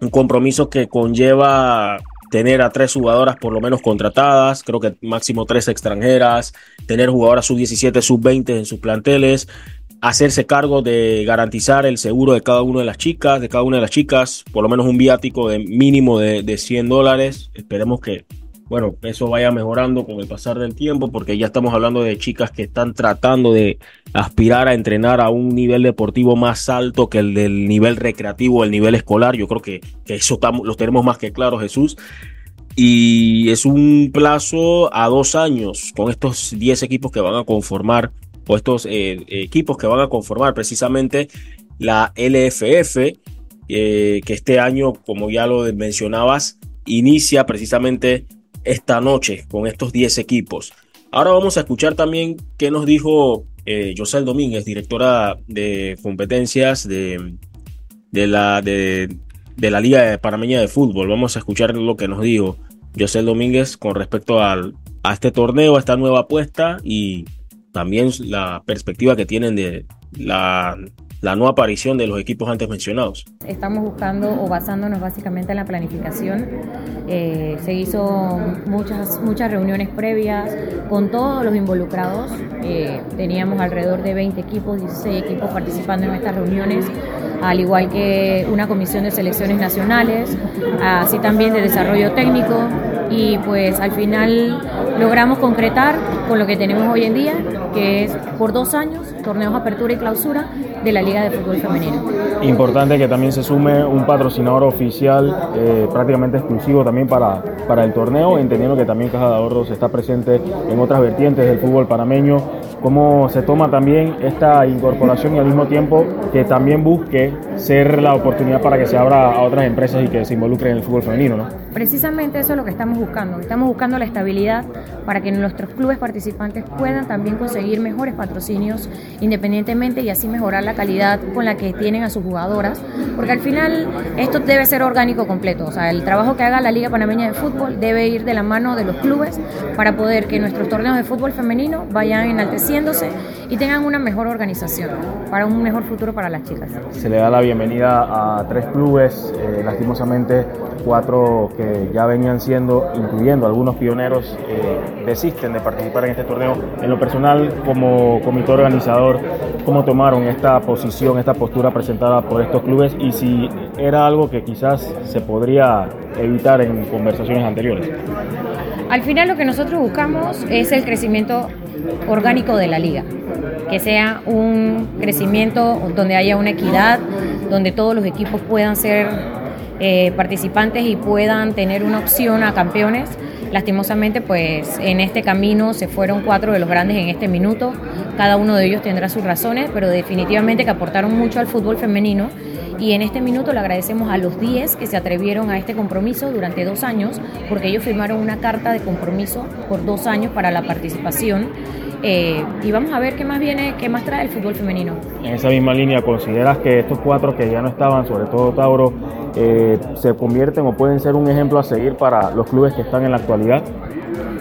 Un compromiso que conlleva tener a tres jugadoras por lo menos contratadas, creo que máximo tres extranjeras, tener jugadoras sub-17, sub-20 en sus planteles, hacerse cargo de garantizar el seguro de cada una de las chicas, de cada una de las chicas, por lo menos un viático de mínimo de, de 100 dólares. Esperemos que, bueno, eso vaya mejorando con el pasar del tiempo, porque ya estamos hablando de chicas que están tratando de aspirar a entrenar a un nivel deportivo más alto que el del nivel recreativo, el nivel escolar. Yo creo que, que eso lo tenemos más que claro, Jesús. y es un plazo a dos años con estos 10 equipos que van a conformar o estos eh, equipos que van a conformar precisamente la LFF, eh, que este año, como ya lo mencionabas, inicia precisamente esta noche con estos 10 equipos. Ahora vamos a escuchar también qué nos dijo eh, José Domínguez, directora de competencias de, de, la, de, la Liga Panameña de Fútbol. Vamos a escuchar lo que nos dijo José Domínguez con respecto al, a este torneo, a esta nueva apuesta y también la perspectiva que tienen de la la no aparición de los equipos antes mencionados. Estamos buscando o basándonos básicamente en la planificación. Eh, se hizo muchas, muchas reuniones previas con todos los involucrados. Eh, teníamos alrededor de 20 equipos, 16 equipos participando en estas reuniones, al igual que una comisión de selecciones nacionales, así también de desarrollo técnico. Y pues al final logramos concretar con lo que tenemos hoy en día, que es por dos años, torneos apertura y clausura de la Liga de Fútbol Femenino. Importante que también se sume un patrocinador oficial eh, prácticamente exclusivo también para, para el torneo, entendiendo que también Caja de Ahorros está presente en otras vertientes del fútbol panameño. ¿Cómo se toma también esta incorporación y al mismo tiempo que también busque ser la oportunidad para que se abra a otras empresas y que se involucren en el fútbol femenino? ¿no? Precisamente eso es lo que estamos buscando. Estamos buscando la estabilidad para que nuestros clubes participantes puedan también conseguir mejores patrocinios independientemente y así mejorar la calidad con la que tienen a sus jugadoras, porque al final esto debe ser orgánico completo, o sea, el trabajo que haga la Liga Panameña de Fútbol debe ir de la mano de los clubes para poder que nuestros torneos de fútbol femenino vayan enalteciéndose y tengan una mejor organización para un mejor futuro para las chicas. Se le da la bienvenida a tres clubes, eh, lastimosamente cuatro que ya venían siendo, incluyendo algunos pioneros, eh, desisten de participar en este torneo. En lo personal, como comité organizador, ¿cómo tomaron esta posición, esta postura presentada por estos clubes y si era algo que quizás se podría evitar en conversaciones anteriores? Al final lo que nosotros buscamos es el crecimiento orgánico de la liga, que sea un crecimiento donde haya una equidad, donde todos los equipos puedan ser eh, participantes y puedan tener una opción a campeones. Lastimosamente, pues en este camino se fueron cuatro de los grandes en este minuto. Cada uno de ellos tendrá sus razones, pero definitivamente que aportaron mucho al fútbol femenino. Y en este minuto le agradecemos a los 10 que se atrevieron a este compromiso durante dos años, porque ellos firmaron una carta de compromiso por dos años para la participación eh, y vamos a ver qué más viene, qué más trae el fútbol femenino. En esa misma línea, ¿consideras que estos cuatro que ya no estaban, sobre todo Tauro, eh, se convierten o pueden ser un ejemplo a seguir para los clubes que están en la actualidad?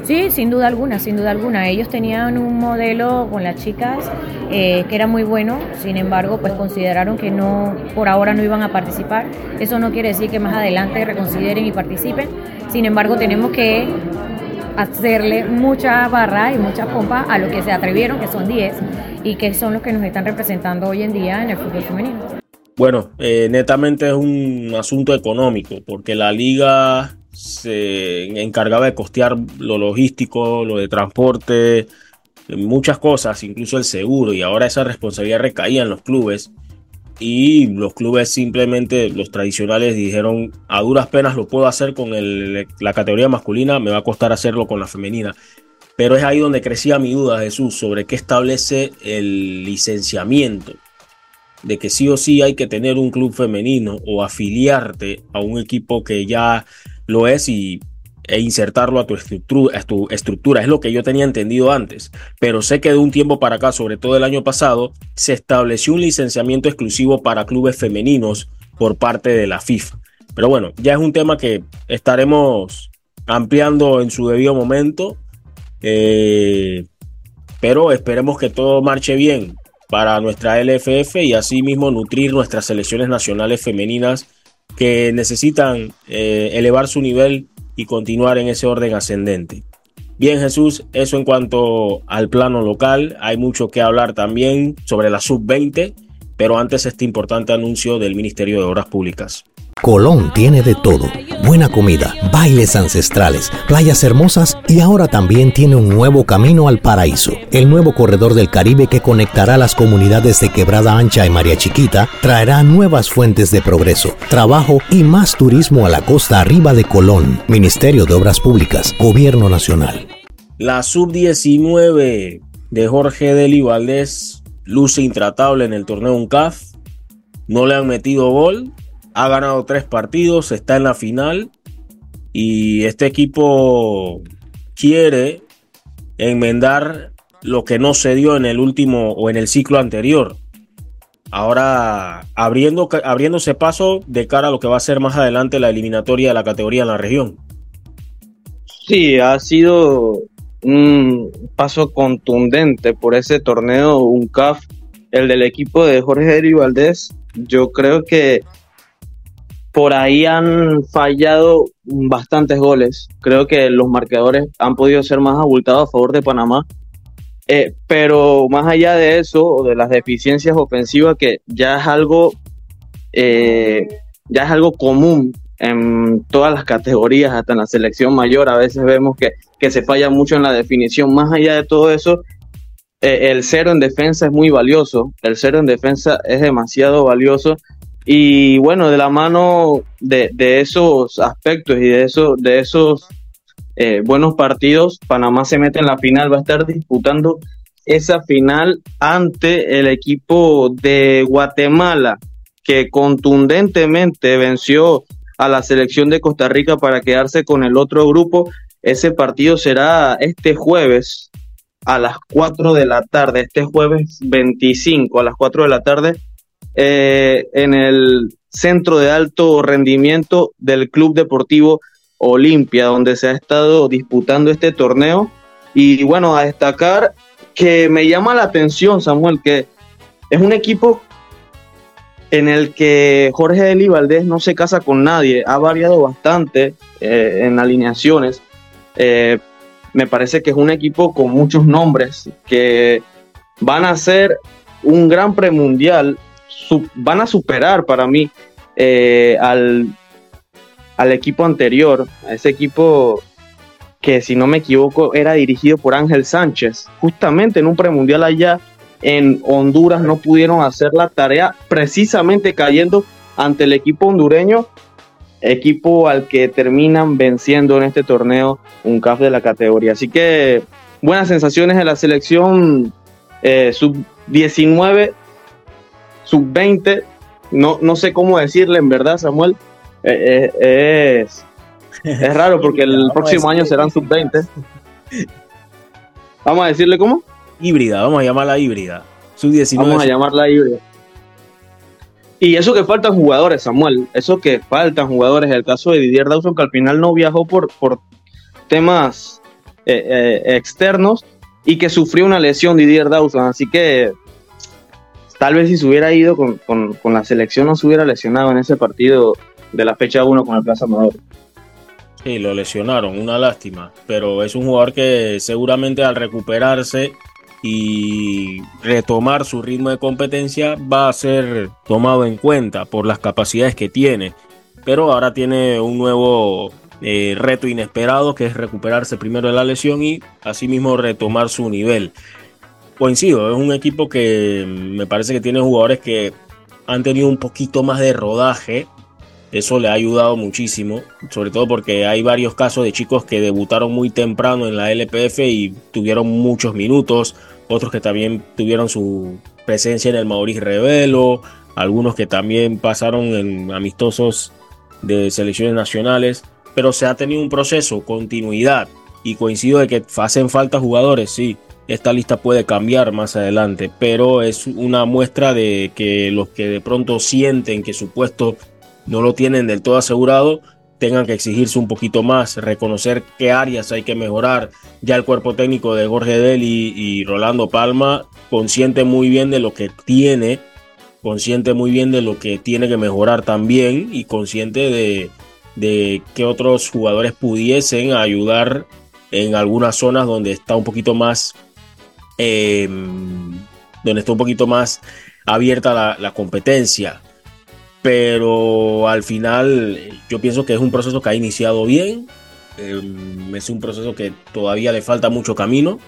Sí, sin duda alguna, sin duda alguna. Ellos tenían un modelo con las chicas eh, que era muy bueno, sin embargo, pues consideraron que no, por ahora no iban a participar. Eso no quiere decir que más adelante reconsideren y participen. Sin embargo, tenemos que hacerle mucha barra y mucha pompa a lo que se atrevieron, que son 10, y que son los que nos están representando hoy en día en el fútbol femenino. Bueno, eh, netamente es un asunto económico, porque la liga se encargaba de costear lo logístico, lo de transporte, muchas cosas, incluso el seguro, y ahora esa responsabilidad recaía en los clubes y los clubes simplemente, los tradicionales, dijeron a duras penas lo puedo hacer con la categoría masculina, me va a costar hacerlo con la femenina. Pero es ahí donde crecía mi duda, Jesús, sobre qué establece el licenciamiento. De que sí o sí hay que tener un club femenino o afiliarte a un equipo que ya lo es y e insertarlo a tu, estructura, tu estructura. Es lo que yo tenía entendido antes. Pero sé que de un tiempo para acá, sobre todo el año pasado, se estableció un licenciamiento exclusivo para clubes femeninos por parte de la FIFA. Pero bueno, ya es un tema que estaremos ampliando en su debido momento. Eh, pero esperemos que todo marche bien para nuestra LFF y así mismo nutrir nuestras selecciones nacionales femeninas que necesitan eh, elevar su nivel y continuar en ese orden ascendente. Bien Jesús, eso en cuanto al plano local, hay mucho que hablar también sobre la sub-20, pero antes este importante anuncio del Ministerio de Obras Públicas. Colón tiene de todo. Buena comida, bailes ancestrales, playas hermosas y ahora también tiene un nuevo camino al paraíso. El nuevo corredor del Caribe que conectará las comunidades de Quebrada Ancha y María Chiquita traerá nuevas fuentes de progreso, trabajo y más turismo a la costa arriba de Colón. Ministerio de Obras Públicas, Gobierno Nacional. La sub-19 de Jorge Deli Valdés luce intratable en el torneo UNCAF. No le han metido gol. Ha ganado tres partidos, está en la final. Y este equipo quiere enmendar lo que no se dio en el último o en el ciclo anterior. Ahora abriendo, abriéndose paso de cara a lo que va a ser más adelante la eliminatoria de la categoría en la región. Sí, ha sido un paso contundente por ese torneo, un CAF, el del equipo de Jorge Eri Valdés. Yo creo que por ahí han fallado bastantes goles. Creo que los marcadores han podido ser más abultados a favor de Panamá. Eh, pero más allá de eso, de las deficiencias ofensivas, que ya es algo, eh, ya es algo común en todas las categorías, hasta en la selección mayor, a veces vemos que, que se falla mucho en la definición. Más allá de todo eso, eh, el cero en defensa es muy valioso, el cero en defensa es demasiado valioso. Y bueno, de la mano de, esos aspectos y de, de esos eh, buenos partidos, Panamá se mete en la final, va a estar disputando esa final ante el equipo de Guatemala, que contundentemente venció a la selección de Costa Rica para quedarse con el otro grupo. Ese partido será este jueves a las 4 de la tarde, este jueves 25 a las 4 de la tarde, eh, en el centro de alto rendimiento del Club Deportivo Olimpia, donde se ha estado disputando este torneo. Y bueno, a destacar que me llama la atención, Samuel, que es un equipo en el que Jorge Eli Valdés no se casa con nadie, ha variado bastante eh, en alineaciones. Eh, me parece que es un equipo con muchos nombres que van a ser un gran premundial, van a superar para mí eh, al, al equipo anterior, a ese equipo que si no me equivoco era dirigido por Ángel Sánchez, justamente en un premundial allá en Honduras no pudieron hacer la tarea, precisamente cayendo ante el equipo hondureño, equipo al que terminan venciendo en este torneo un CAF de la categoría. Así que buenas sensaciones de la selección eh, sub-19, sub-20, no, no sé cómo decirle en verdad, Samuel. Eh, eh, es, es raro porque el próximo año serán sub-20. Vamos a decirle cómo híbrida, vamos a llamarla híbrida. Sub-19. Vamos a llamarla híbrida. Y eso que faltan jugadores, Samuel, eso que faltan jugadores. El caso de Didier Dawson, que al final no viajó por, por temas eh, eh, externos y que sufrió una lesión Didier Dawson. Así que tal vez si se hubiera ido con, con la selección no se hubiera lesionado en ese partido de la fecha 1 con el Plaza Amador. Sí, lo lesionaron, una lástima. Pero es un jugador que seguramente al recuperarse y retomar su ritmo de competencia va a ser tomado en cuenta por las capacidades que tiene. Pero ahora tiene un nuevo eh, reto inesperado que es recuperarse primero de la lesión y asimismo retomar su nivel. Coincido, es un equipo que me parece que tiene jugadores que han tenido un poquito más de rodaje. Eso le ha ayudado muchísimo, sobre todo porque hay varios casos de chicos que debutaron muy temprano en la LPF y tuvieron muchos minutos otros que también tuvieron su presencia en el Maurice Revelo, algunos que también pasaron en amistosos de selecciones nacionales, pero se ha tenido un proceso, continuidad, y coincido de que hacen falta jugadores, sí, esta lista puede cambiar más adelante, pero es una muestra de que los que de pronto sienten que su puesto no lo tienen del todo asegurado, tengan que exigirse un poquito más, reconocer qué áreas hay que mejorar. Ya el cuerpo técnico de Jorge Deli y Rolando Palma consciente muy bien de lo que tiene, consciente muy bien de lo que tiene que mejorar también y consciente de, de que otros jugadores pudiesen ayudar en algunas zonas donde está un poquito más em, donde está un poquito más abierta la, competencia. Pero al final yo pienso que es un proceso que ha iniciado bien, em, es un proceso que todavía le falta mucho camino,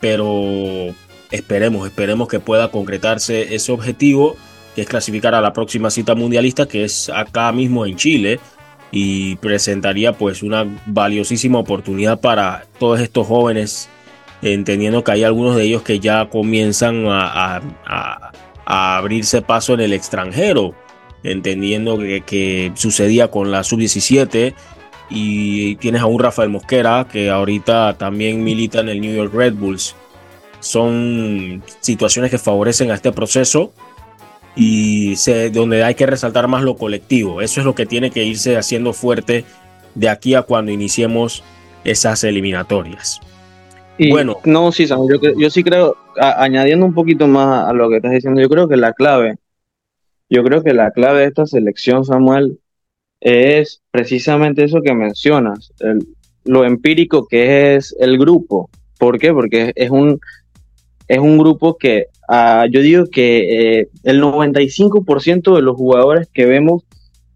pero esperemos, esperemos que pueda concretarse ese objetivo, que es clasificar a la próxima cita mundialista, que es acá mismo en Chile, y presentaría pues una valiosísima oportunidad para todos estos jóvenes, entendiendo que hay algunos de ellos que ya comienzan a, abrirse paso en el extranjero, entendiendo que, sucedía con la sub-17 y tienes a un Rafael Mosquera que ahorita también milita en el New York Red Bulls. Son situaciones que favorecen a este proceso y donde hay que resaltar más lo colectivo. Eso es lo que tiene que irse haciendo fuerte de aquí a cuando iniciemos esas eliminatorias. Bueno, no, sí, yo, yo sí creo, añadiendo un poquito más a lo que estás diciendo, yo creo que la clave, yo creo que la clave de esta selección, Samuel, es precisamente eso que mencionas, lo empírico que es el grupo. ¿Por qué? Porque es un, es un grupo que uh, yo digo que eh, el 95% de los jugadores que vemos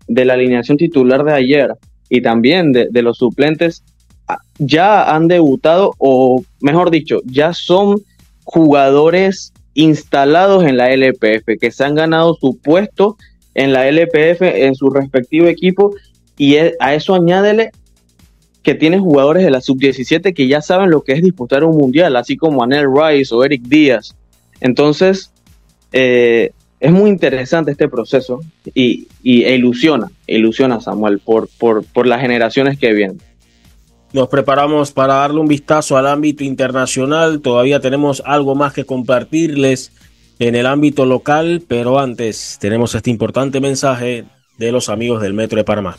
de la alineación titular de ayer y también de, de los suplentes ah, ya han debutado o mejor dicho, ya son jugadores instalados en la LPF, que se han ganado su puesto en la LPF en su respectivo equipo y e, a eso añádele que tiene jugadores de la sub-17 que ya saben lo que es disputar un mundial, así como Anel Rice o Eric Díaz. Entonces, eh, es muy interesante este proceso y, e ilusiona, ilusiona Samuel por las generaciones que vienen. Nos preparamos para darle un vistazo al ámbito internacional. Todavía tenemos algo más que compartirles en el ámbito local, pero antes tenemos este importante mensaje de los amigos del Metro de Panamá.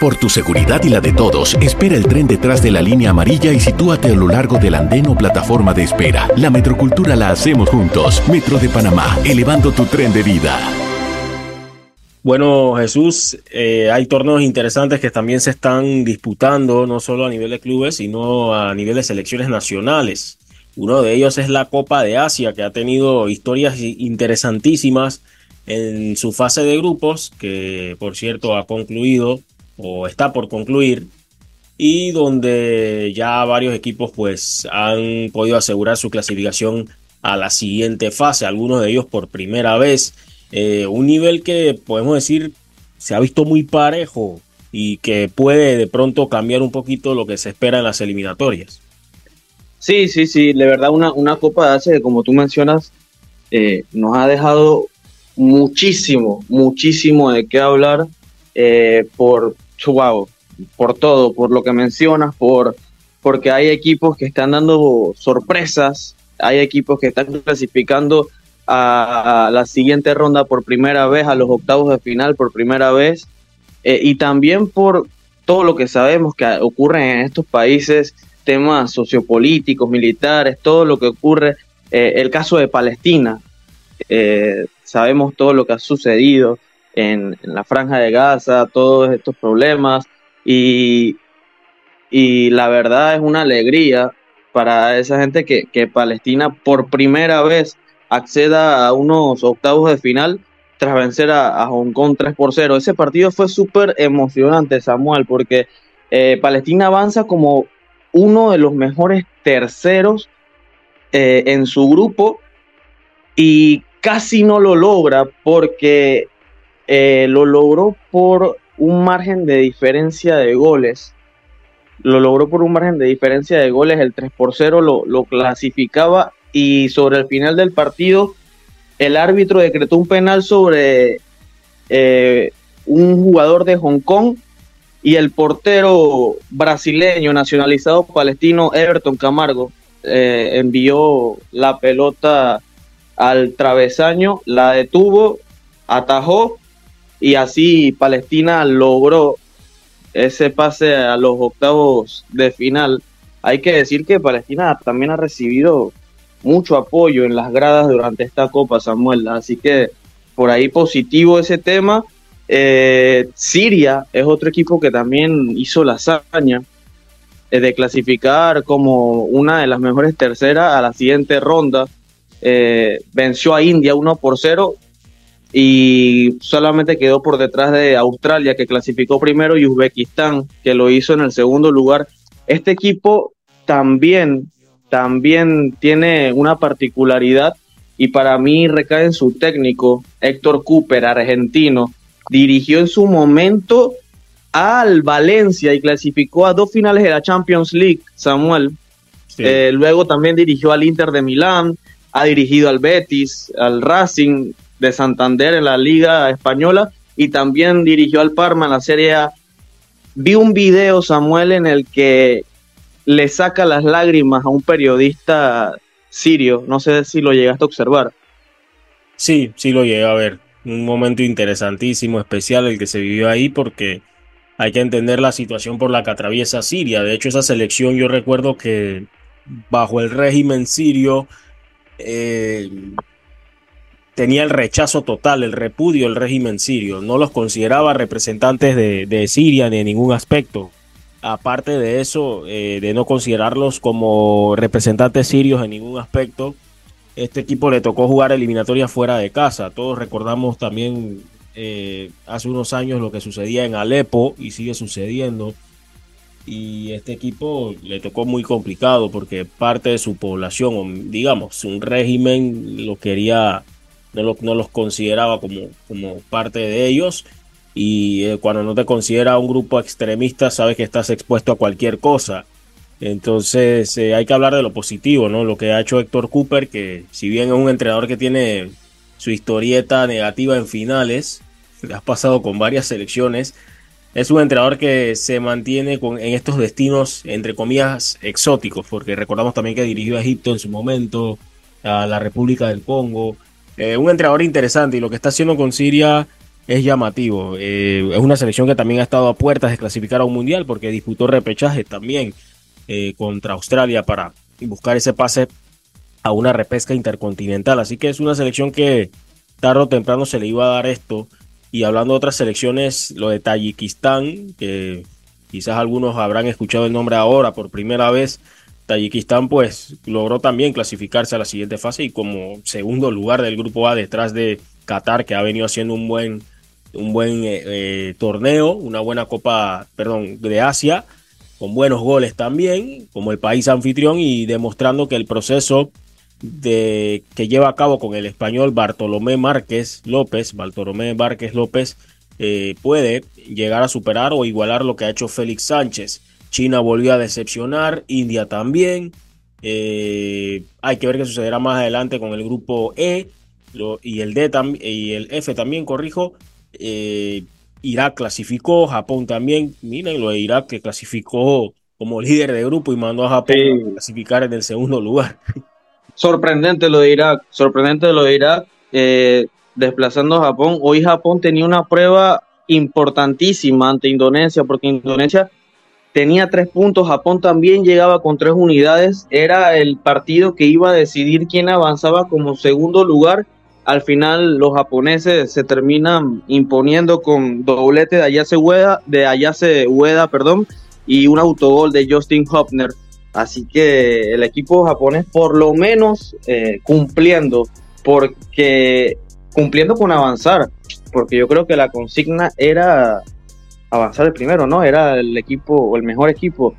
Por tu seguridad y la de todos, espera el tren detrás de la línea amarilla y sitúate a lo largo del andén o plataforma de espera. La metrocultura la hacemos juntos. Metro de Panamá, elevando tu tren de vida. Bueno, Jesús, eh, hay torneos interesantes que también se están disputando, no solo a nivel de clubes, sino a nivel de selecciones nacionales. Uno de ellos es la Copa de Asia, que ha tenido historias interesantísimas en su fase de grupos, que por cierto ha concluido o está por concluir y donde ya varios equipos pues han podido asegurar su clasificación a la siguiente fase, algunos de ellos por primera vez, eh, un nivel que podemos decir se ha visto muy parejo y que puede de pronto cambiar un poquito lo que se espera en las eliminatorias. Sí, sí, sí, de verdad una, una Copa de Asia como tú mencionas eh, nos ha dejado muchísimo, muchísimo de qué hablar eh, por wow, por todo, por lo que mencionas, por porque hay equipos que están dando sorpresas, hay equipos que están clasificando a, la siguiente ronda por primera vez, a los octavos de final por primera vez, eh, y también por todo lo que sabemos que ocurre en estos países, temas sociopolíticos, militares, todo lo que ocurre, eh, el caso de Palestina, eh, sabemos todo lo que ha sucedido, en, la franja de Gaza, todos estos problemas. Y, y la verdad es una alegría para esa gente que, que Palestina por primera vez acceda a unos octavos de final tras vencer a, Hong Kong 3 por 0. Ese partido fue súper emocionante, Samuel, porque eh, Palestina avanza como uno de los mejores terceros eh, en su grupo y casi no lo logra porque eh, lo logró por un margen de diferencia de goles. Lo logró por un margen de diferencia de goles, el 3 por 0 lo, lo clasificaba y sobre el final del partido el árbitro decretó un penal sobre eh, un jugador de Hong Kong y el portero brasileño nacionalizado palestino Everton Camargo eh, envió la pelota al travesaño, la detuvo, atajó y así Palestina logró ese pase a los octavos de final. Hay que decir que Palestina también ha recibido mucho apoyo en las gradas durante esta Copa, Samuel. Así que por ahí positivo ese tema. Eh, Siria es otro equipo que también hizo la hazaña eh, de clasificar como una de las mejores terceras a la siguiente ronda. Eh, venció a India 1 por 0 y solamente quedó por detrás de Australia, que clasificó primero, y Uzbekistán, que lo hizo en el segundo lugar. Este equipo también, también tiene una particularidad y para mí recae en su técnico, Héctor Cooper, argentino. Dirigió en su momento al Valencia y clasificó a dos finales de la Champions League, Samuel. Eh, luego también dirigió al Inter de Milán, ha dirigido al Betis, al Racing de Santander en la Liga Española y también dirigió al Parma en la Serie A. Vi un video, Samuel, en el que le saca las lágrimas a un periodista sirio. No sé si lo llegaste a observar. Sí, sí lo llegué a ver. Un momento interesantísimo, especial el que se vivió ahí porque hay que entender la situación por la que atraviesa Siria. De hecho, esa selección yo recuerdo que bajo el régimen sirio eh, tenía el rechazo total, el repudio del régimen sirio. No los consideraba representantes de, Siria ni en ningún aspecto. Aparte de eso, eh, de no considerarlos como representantes sirios en ningún aspecto, este equipo le tocó jugar eliminatorias fuera de casa. Todos recordamos también eh, hace unos años lo que sucedía en Alepo y sigue sucediendo y este equipo le tocó muy complicado porque parte de su población, digamos, un régimen lo quería, no, no los consideraba como parte de ellos y eh, cuando no te considera un grupo extremista sabes que estás expuesto a cualquier cosa. Entonces eh, hay que hablar de lo positivo, ¿no? Lo que ha hecho Héctor Cooper, que si bien es un entrenador que tiene su historieta negativa en finales, ha pasado con varias selecciones, es un entrenador que se mantiene con, en estos destinos, entre comillas, exóticos, porque recordamos también que dirigió a Egipto en su momento, a la República del Congo. Eh, un entrenador interesante y lo que está haciendo con Siria es llamativo. Eh, es una selección que también ha estado a puertas de clasificar a un mundial porque disputó repechaje también eh, contra Australia para buscar ese pase a una repesca intercontinental. Así que es una selección que tarde o temprano se le iba a dar esto y hablando de otras selecciones, lo de Tayikistán, que quizás algunos habrán escuchado el nombre ahora por primera vez. Tayikistán pues logró también clasificarse a la siguiente fase y como segundo lugar del grupo A detrás de Qatar que ha venido haciendo un buen, un buen eh, eh, torneo, una buena copa, perdón, de Asia, con buenos goles también, como el país anfitrión y demostrando que el proceso de, que lleva a cabo con el español Bartolomé Márquez López, Bartolomé Márquez López, eh, puede llegar a superar o igualar lo que ha hecho Félix Sánchez. China volvió a decepcionar, India también. Hay que ver qué sucederá más adelante con el grupo E y el D y el F también, corrijo. Eh, Irak clasificó, Japón también. Miren lo de Irak que clasificó como líder de grupo y mandó a Japón a clasificar en el segundo lugar. sorprendente lo de Irak, sorprendente lo de Irak, eh, desplazando a Japón. Hoy Japón tenía una prueba importantísima ante Indonesia, porque Indonesia tenía tres puntos, Japón también llegaba con tres unidades, era el partido que iba a decidir quién avanzaba como segundo lugar. Al final los japoneses se terminan imponiendo con doblete de Ayase Ueda, de Ayase perdón, y un autogol de Justin Hopner. Así que el equipo japonés por lo menos eh, cumpliendo, porque cumpliendo con avanzar, porque yo creo que la consigna era avanzar el primero, ¿no? Era el equipo, o el mejor equipo,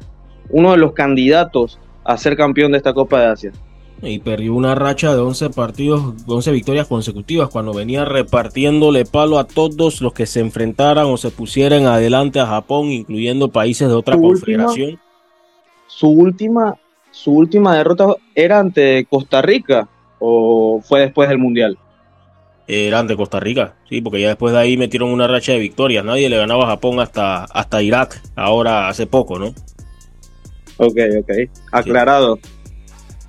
uno de los candidatos a ser campeón de esta Copa de Asia. Y perdió una racha de 11 partidos, 11 victorias consecutivas, cuando venía repartiéndole palo a todos los que se enfrentaran o se pusieran adelante a Japón, incluyendo países de otra confederación su última, su última derrota era ante Costa Rica o fue después del Mundial? Era ante Costa Rica, sí, porque ya después de ahí metieron una racha de victorias. Nadie le ganaba a Japón hasta, hasta Irak, ahora hace poco, ¿no? Ok, ok, aclarado.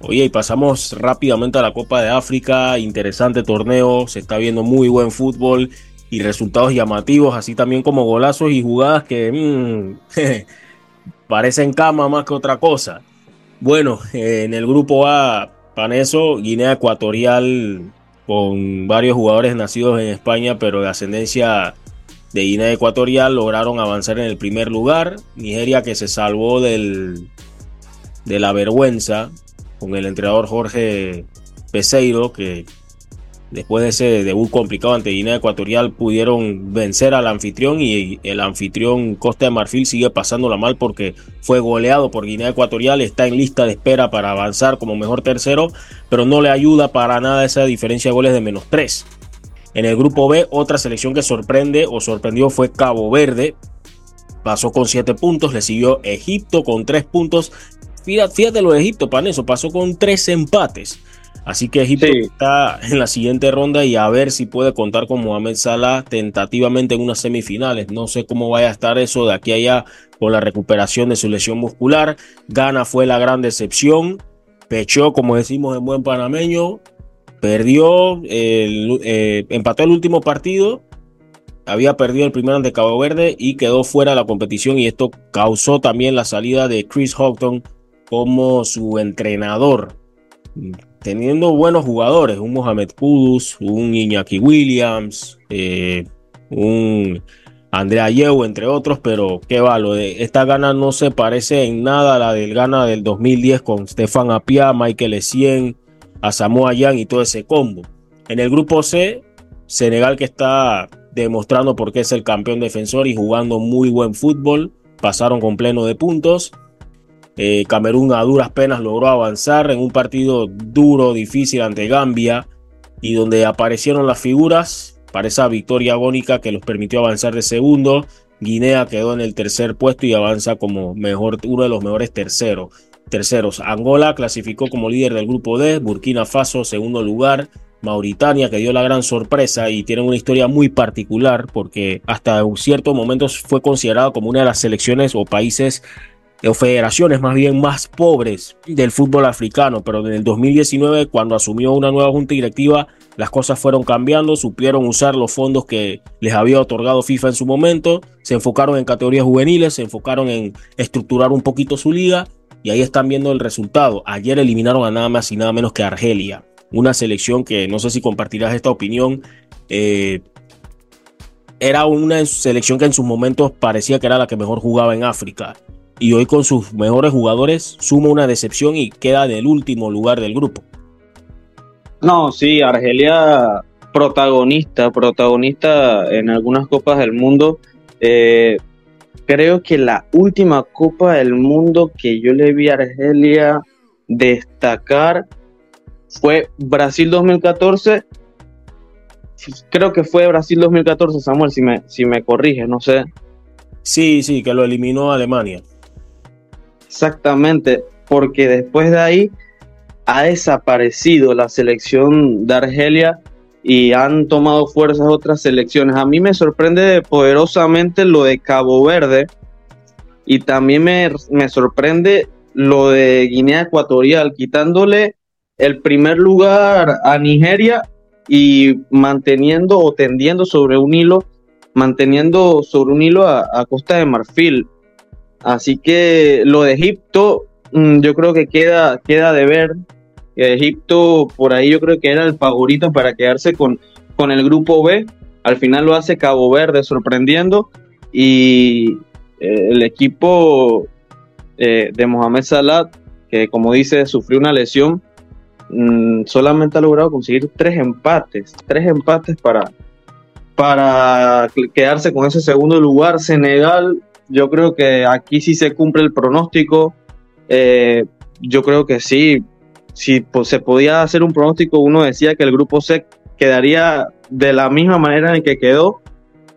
Oye, y pasamos rápidamente a la Copa de África, interesante torneo, se está viendo muy buen fútbol y resultados llamativos, así también como golazos y jugadas que mm, parecen cama más que otra cosa. Bueno, en el grupo A, Paneso, Guinea Ecuatorial, con varios jugadores nacidos en España, pero de ascendencia de Guinea Ecuatorial, lograron avanzar en el primer lugar. Nigeria que se salvó del, de la vergüenza con el entrenador Jorge Peseiro, que después de ese debut complicado ante Guinea Ecuatorial, pudieron vencer al anfitrión y el anfitrión Costa de Marfil sigue pasándola mal porque fue goleado por Guinea Ecuatorial, está en lista de espera para avanzar como mejor tercero, pero no le ayuda para nada esa diferencia de goles de menos 3. En el grupo B, otra selección que sorprende o sorprendió fue Cabo Verde. Pasó con 7 puntos, le siguió Egipto con 3 puntos. Fíjate, fíjate lo de Egipto, eso pasó con 3 empates. Así que Egipto está en la siguiente ronda y a ver si puede contar con Mohamed Salah tentativamente en unas semifinales. No sé cómo vaya a estar eso de aquí a allá con la recuperación de su lesión muscular. Ghana fue la gran decepción. Pechó, como decimos en buen panameño, perdió, el, eh, empató el último partido, había perdido el primero ante Cabo Verde y quedó fuera de la competición y esto causó también la salida de Chris Houghton como su entrenador, teniendo buenos jugadores, un Mohamed Kudus, un Iñaki Williams, eh, un Andrea Yeu, entre otros, pero qué va, lo de esta gana no se parece en nada a la del gana del 2010 con Stefan Apia, Michael Essien, a Samoa Yang y todo ese combo. En el grupo C, Senegal que está demostrando por qué es el campeón defensor y jugando muy buen fútbol, pasaron con pleno de puntos. Eh, Camerún a duras penas logró avanzar en un partido duro, difícil ante Gambia y donde aparecieron las figuras para esa victoria agónica que los permitió avanzar de segundo. Guinea quedó en el tercer puesto y avanza como mejor, uno de los mejores terceros. Terceros, Angola clasificó como líder del grupo D, Burkina Faso segundo lugar, Mauritania que dio la gran sorpresa y tiene una historia muy particular porque hasta un cierto momento fue considerado como una de las selecciones o países o federaciones más bien más pobres del fútbol africano, pero en el 2019 cuando asumió una nueva junta directiva las cosas fueron cambiando, supieron usar los fondos que les había otorgado FIFA en su momento, se enfocaron en categorías juveniles, se enfocaron en estructurar un poquito su liga y ahí están viendo el resultado. Ayer eliminaron a nada más y nada menos que Argelia, una selección que no sé si compartirás esta opinión. Eh, era una selección que en sus momentos parecía que era la que mejor jugaba en África. Y hoy con sus mejores jugadores suma una decepción y queda en el último lugar del grupo. No, sí, Argelia protagonista, protagonista en algunas copas del mundo. Eh, creo que la última Copa del Mundo que yo le vi a Argelia destacar fue Brasil 2014. Creo que fue Brasil 2014, Samuel, si me, si me corrige, no sé. Sí, sí, que lo eliminó Alemania. Exactamente, porque después de ahí ha desaparecido la selección de Argelia y han tomado fuerzas otras selecciones. A mí me sorprende poderosamente lo de Cabo Verde y también me, sorprende lo de Guinea Ecuatorial, quitándole el primer lugar a Nigeria y manteniendo o tendiendo sobre un hilo, manteniendo sobre un hilo a, a Costa de Marfil. Así que lo de Egipto, mm, yo creo que queda, queda de ver Egipto por ahí yo creo que era el favorito para quedarse con, con el grupo B. Al final lo hace Cabo Verde sorprendiendo y eh, el equipo eh, de Mohamed Salah, que como dice sufrió una lesión, mm, solamente ha logrado conseguir tres empates, tres empates para, para quedarse con ese segundo lugar. Senegal, yo creo que aquí sí se cumple el pronóstico. Eh, yo creo que sí, si se podía hacer un pronóstico, uno decía que el grupo C quedaría de la misma manera en que quedó.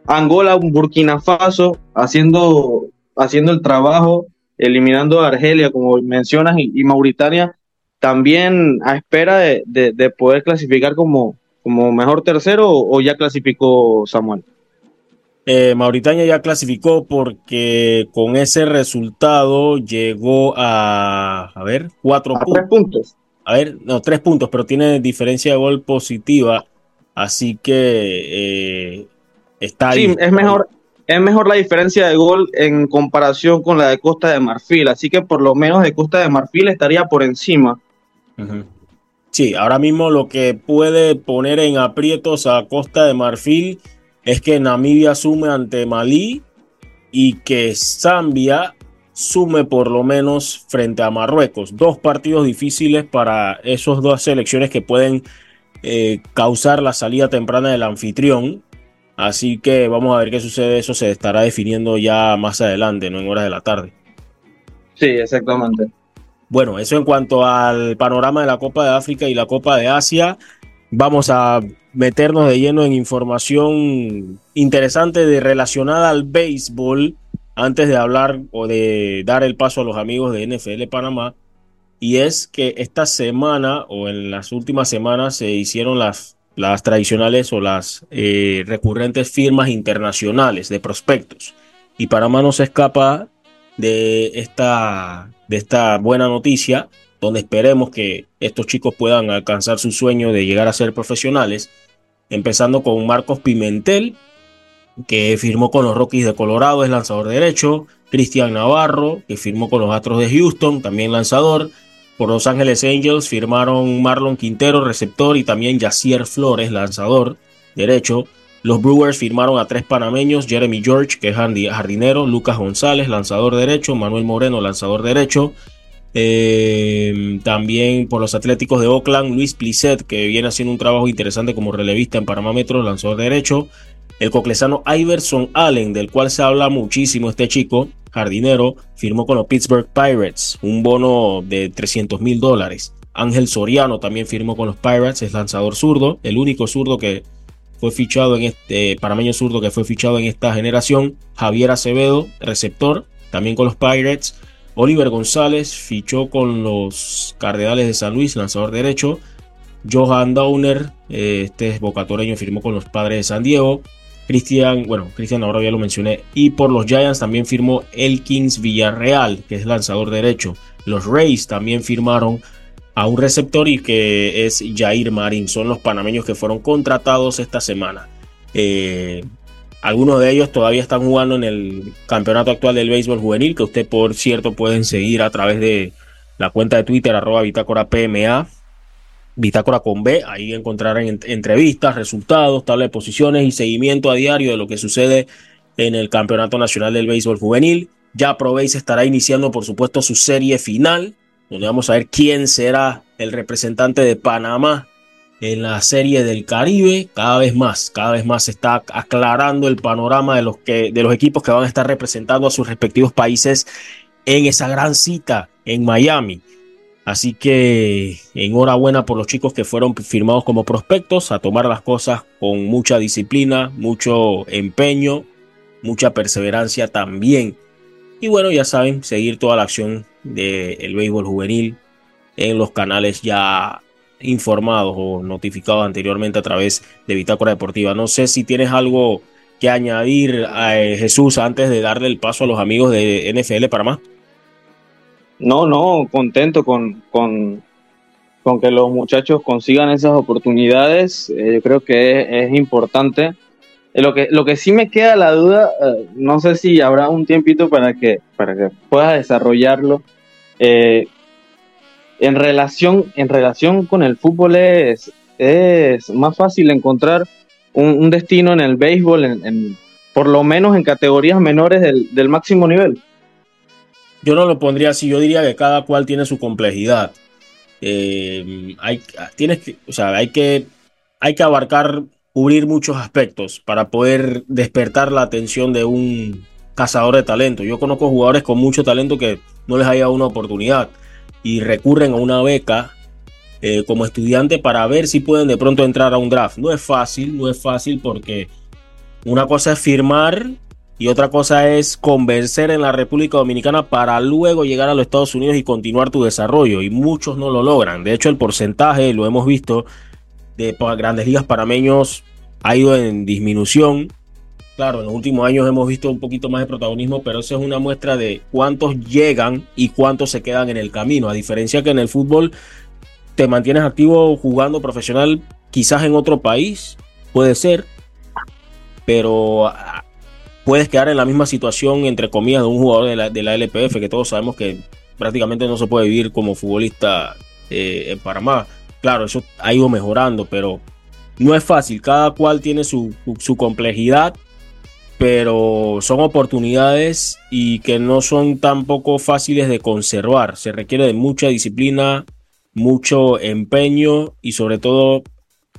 Angola, Burkina Faso, haciendo, haciendo el trabajo, eliminando a Argelia, como mencionas, y, Mauritania, también a espera de, poder clasificar como, como mejor tercero o, ya clasificó Samuel. Eh, Mauritania ya clasificó porque con ese resultado llegó a, a ver, cuatro puntos a ver, no, tres puntos, pero tiene diferencia de gol positiva, así que eh, está ahí. Sí, es mejor, es mejor la diferencia de gol en comparación con la de Costa de Marfil, así que por lo menos de Costa de Marfil estaría por encima. Sí, ahora mismo lo que puede poner en aprietos a Costa de Marfil es que Namibia asume ante Malí y que Zambia sume por lo menos frente a Marruecos. Dos partidos difíciles para esos dos selecciones que pueden eh, causar la salida temprana del anfitrión. Así que vamos a ver qué sucede. Eso se estará definiendo ya más adelante, no en horas de la tarde. Sí, exactamente. Bueno, eso en cuanto al panorama de la Copa de África y la Copa de Asia. Vamos a meternos de lleno en información interesante de, relacionada al béisbol antes de hablar o de dar el paso a los amigos de NFL Panamá. Y es que esta semana o en las últimas semanas se hicieron las, las tradicionales o las eh, recurrentes firmas internacionales de prospectos. Y Panamá no se escapa de esta, de esta buena noticia, donde esperemos que estos chicos puedan alcanzar su sueño de llegar a ser profesionales. Empezando con Marcos Pimentel, que firmó con los Rockies de Colorado, es lanzador derecho. Cristian Navarro, que firmó con los Astros de Houston, también lanzador. Por Los Ángeles Angels firmaron Marlon Quintero, receptor, y también Yacier Flores, lanzador derecho. Los Brewers firmaron a tres panameños, Jeremy George, que es jardinero, Lucas González, lanzador derecho, Manuel Moreno, lanzador derecho. Eh, también por los Atléticos de Oakland, Luis Plisset, que viene haciendo un trabajo interesante como relevista en Panamá lanzador derecho. El coclesano Iverson Allen, del cual se habla muchísimo este chico, jardinero, firmó con los Pittsburgh Pirates un bono de 300 mil dólares. Ángel Soriano también firmó con los Pirates, es lanzador zurdo, el único zurdo que fue fichado en este, parameño zurdo que fue fichado en esta generación. Javier Acevedo, receptor, también con los Pirates. Oliver González fichó con los Cardenales de San Luis, lanzador derecho. Johan Downer, eh, este es bocatoreño, firmó con los Padres de San Diego. Cristian, bueno, Cristian ahora ya lo mencioné. Y por los Giants también firmó Elkins Villarreal, que es lanzador derecho. Los Rays también firmaron a un receptor y que es Jair Marín. Son los panameños que fueron contratados esta semana. Eh, algunos de ellos todavía están jugando en el campeonato actual del béisbol juvenil, que usted por cierto pueden seguir a través de la cuenta de Twitter arroba bitácora PMA, bitácora con B, ahí encontrarán entrevistas, resultados, tabla de posiciones y seguimiento a diario de lo que sucede en el campeonato nacional del béisbol juvenil. Ya probéis estará iniciando por supuesto su serie final, donde vamos a ver quién será el representante de Panamá en la serie del Caribe, cada vez más, cada vez más se está aclarando el panorama de los, que, de los equipos que van a estar representando a sus respectivos países en esa gran cita en Miami. Así que enhorabuena por los chicos que fueron firmados como prospectos, a tomar las cosas con mucha disciplina, mucho empeño, mucha perseverancia también. Y bueno, ya saben, seguir toda la acción del béisbol juvenil en los canales ya informados o notificados anteriormente a través de Bitácora Deportiva. No sé si tienes algo que añadir a eh, Jesús antes de darle el paso a los amigos de NFL para más. No, no, contento con, con, con que los muchachos consigan esas oportunidades. Eh, yo creo que es, importante. Eh, lo que, lo que sí me queda la duda, no sé si habrá un tiempito para que, para que puedas desarrollarlo en relación, en relación con el fútbol es, es más fácil encontrar un, destino en el béisbol, en, por lo menos en categorías menores del, máximo nivel. Yo no lo pondría así, yo diría que cada cual tiene su complejidad. Eh, hay, tienes que, o sea, hay, que, hay que abarcar, cubrir muchos aspectos para poder despertar la atención de un cazador de talento. Yo conozco jugadores con mucho talento que no les haya una oportunidad y recurren a una beca eh, como estudiante para ver si pueden de pronto entrar a un draft. No es fácil, no es fácil porque una cosa es firmar y otra cosa es convencer en la República Dominicana para luego llegar a los Estados Unidos y continuar tu desarrollo. Y muchos no lo logran. De hecho, el porcentaje, lo hemos visto, de grandes ligas parameños ha ido en disminución. Claro, en los últimos años hemos visto un poquito más de protagonismo, pero eso es una muestra de cuántos llegan y cuántos se quedan en el camino. A diferencia que en el fútbol te mantienes activo jugando profesional, quizás en otro país, puede ser, pero ah, puedes quedar en la misma situación, entre comillas, de un jugador de la, LPF, que todos sabemos que prácticamente no se puede vivir como futbolista eh, en Panamá. Claro, eso ha ido mejorando, pero no es fácil. Cada cual tiene su complejidad pero son oportunidades y que no son tampoco fáciles de conservar. Se requiere de mucha disciplina, mucho empeño y sobre todo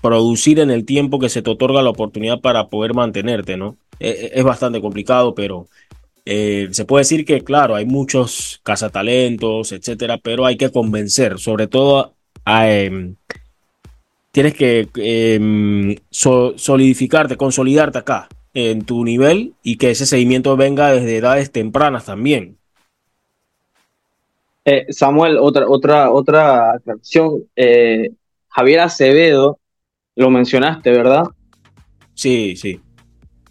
producir en el tiempo que se te otorga la oportunidad para poder mantenerte, ¿no? E, e, es, bastante complicado, pero eh, se puede decir que, claro, hay muchos cazatalentos, etcétera, pero hay que convencer, sobre todo a, em, tienes que em, solidificarte, consolidarte acá en tu nivel y que ese seguimiento venga desde edades tempranas también. Eh, Samuel, otra, otra, otra aclaración. Eh, Javier Acevedo, lo mencionaste, ¿verdad? Sí, sí.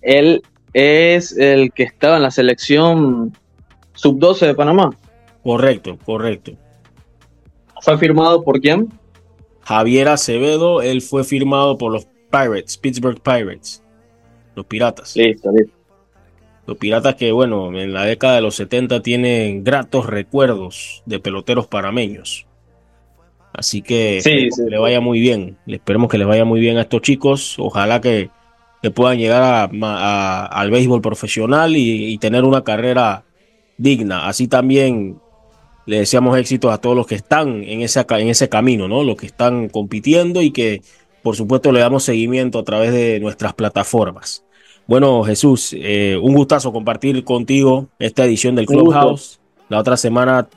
Él es el que estaba en la selección sub-12 de Panamá. Correcto, correcto. ¿Fue firmado por quién? Javier Acevedo, él fue firmado por los Pirates, Pittsburgh Pirates, los Piratas. Listo, listo. Los Piratas que, bueno, en la década de los 70 tienen gratos recuerdos de peloteros parameños. Así que, que le vaya muy bien. Le esperemos que les vaya muy bien a estos chicos. Ojalá que, puedan llegar al béisbol profesional y, tener una carrera digna. Así también le deseamos éxitos a todos los que están en ese, en ese camino, ¿no? Los que están compitiendo y que, por supuesto, le damos seguimiento a través de nuestras plataformas. Bueno, Jesús, eh, un gustazo compartir contigo esta edición del Clubhouse. La otra semana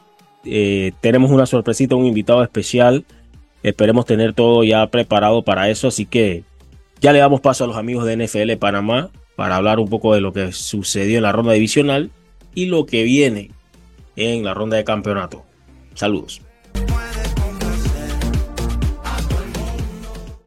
eh, tenemos una sorpresita, un invitado especial. Esperemos tener todo ya preparado para eso. Así que ya le damos paso a los amigos de NFL Panamá para hablar un poco de lo que sucedió en la ronda divisional y lo que viene en la ronda de campeonato. Saludos.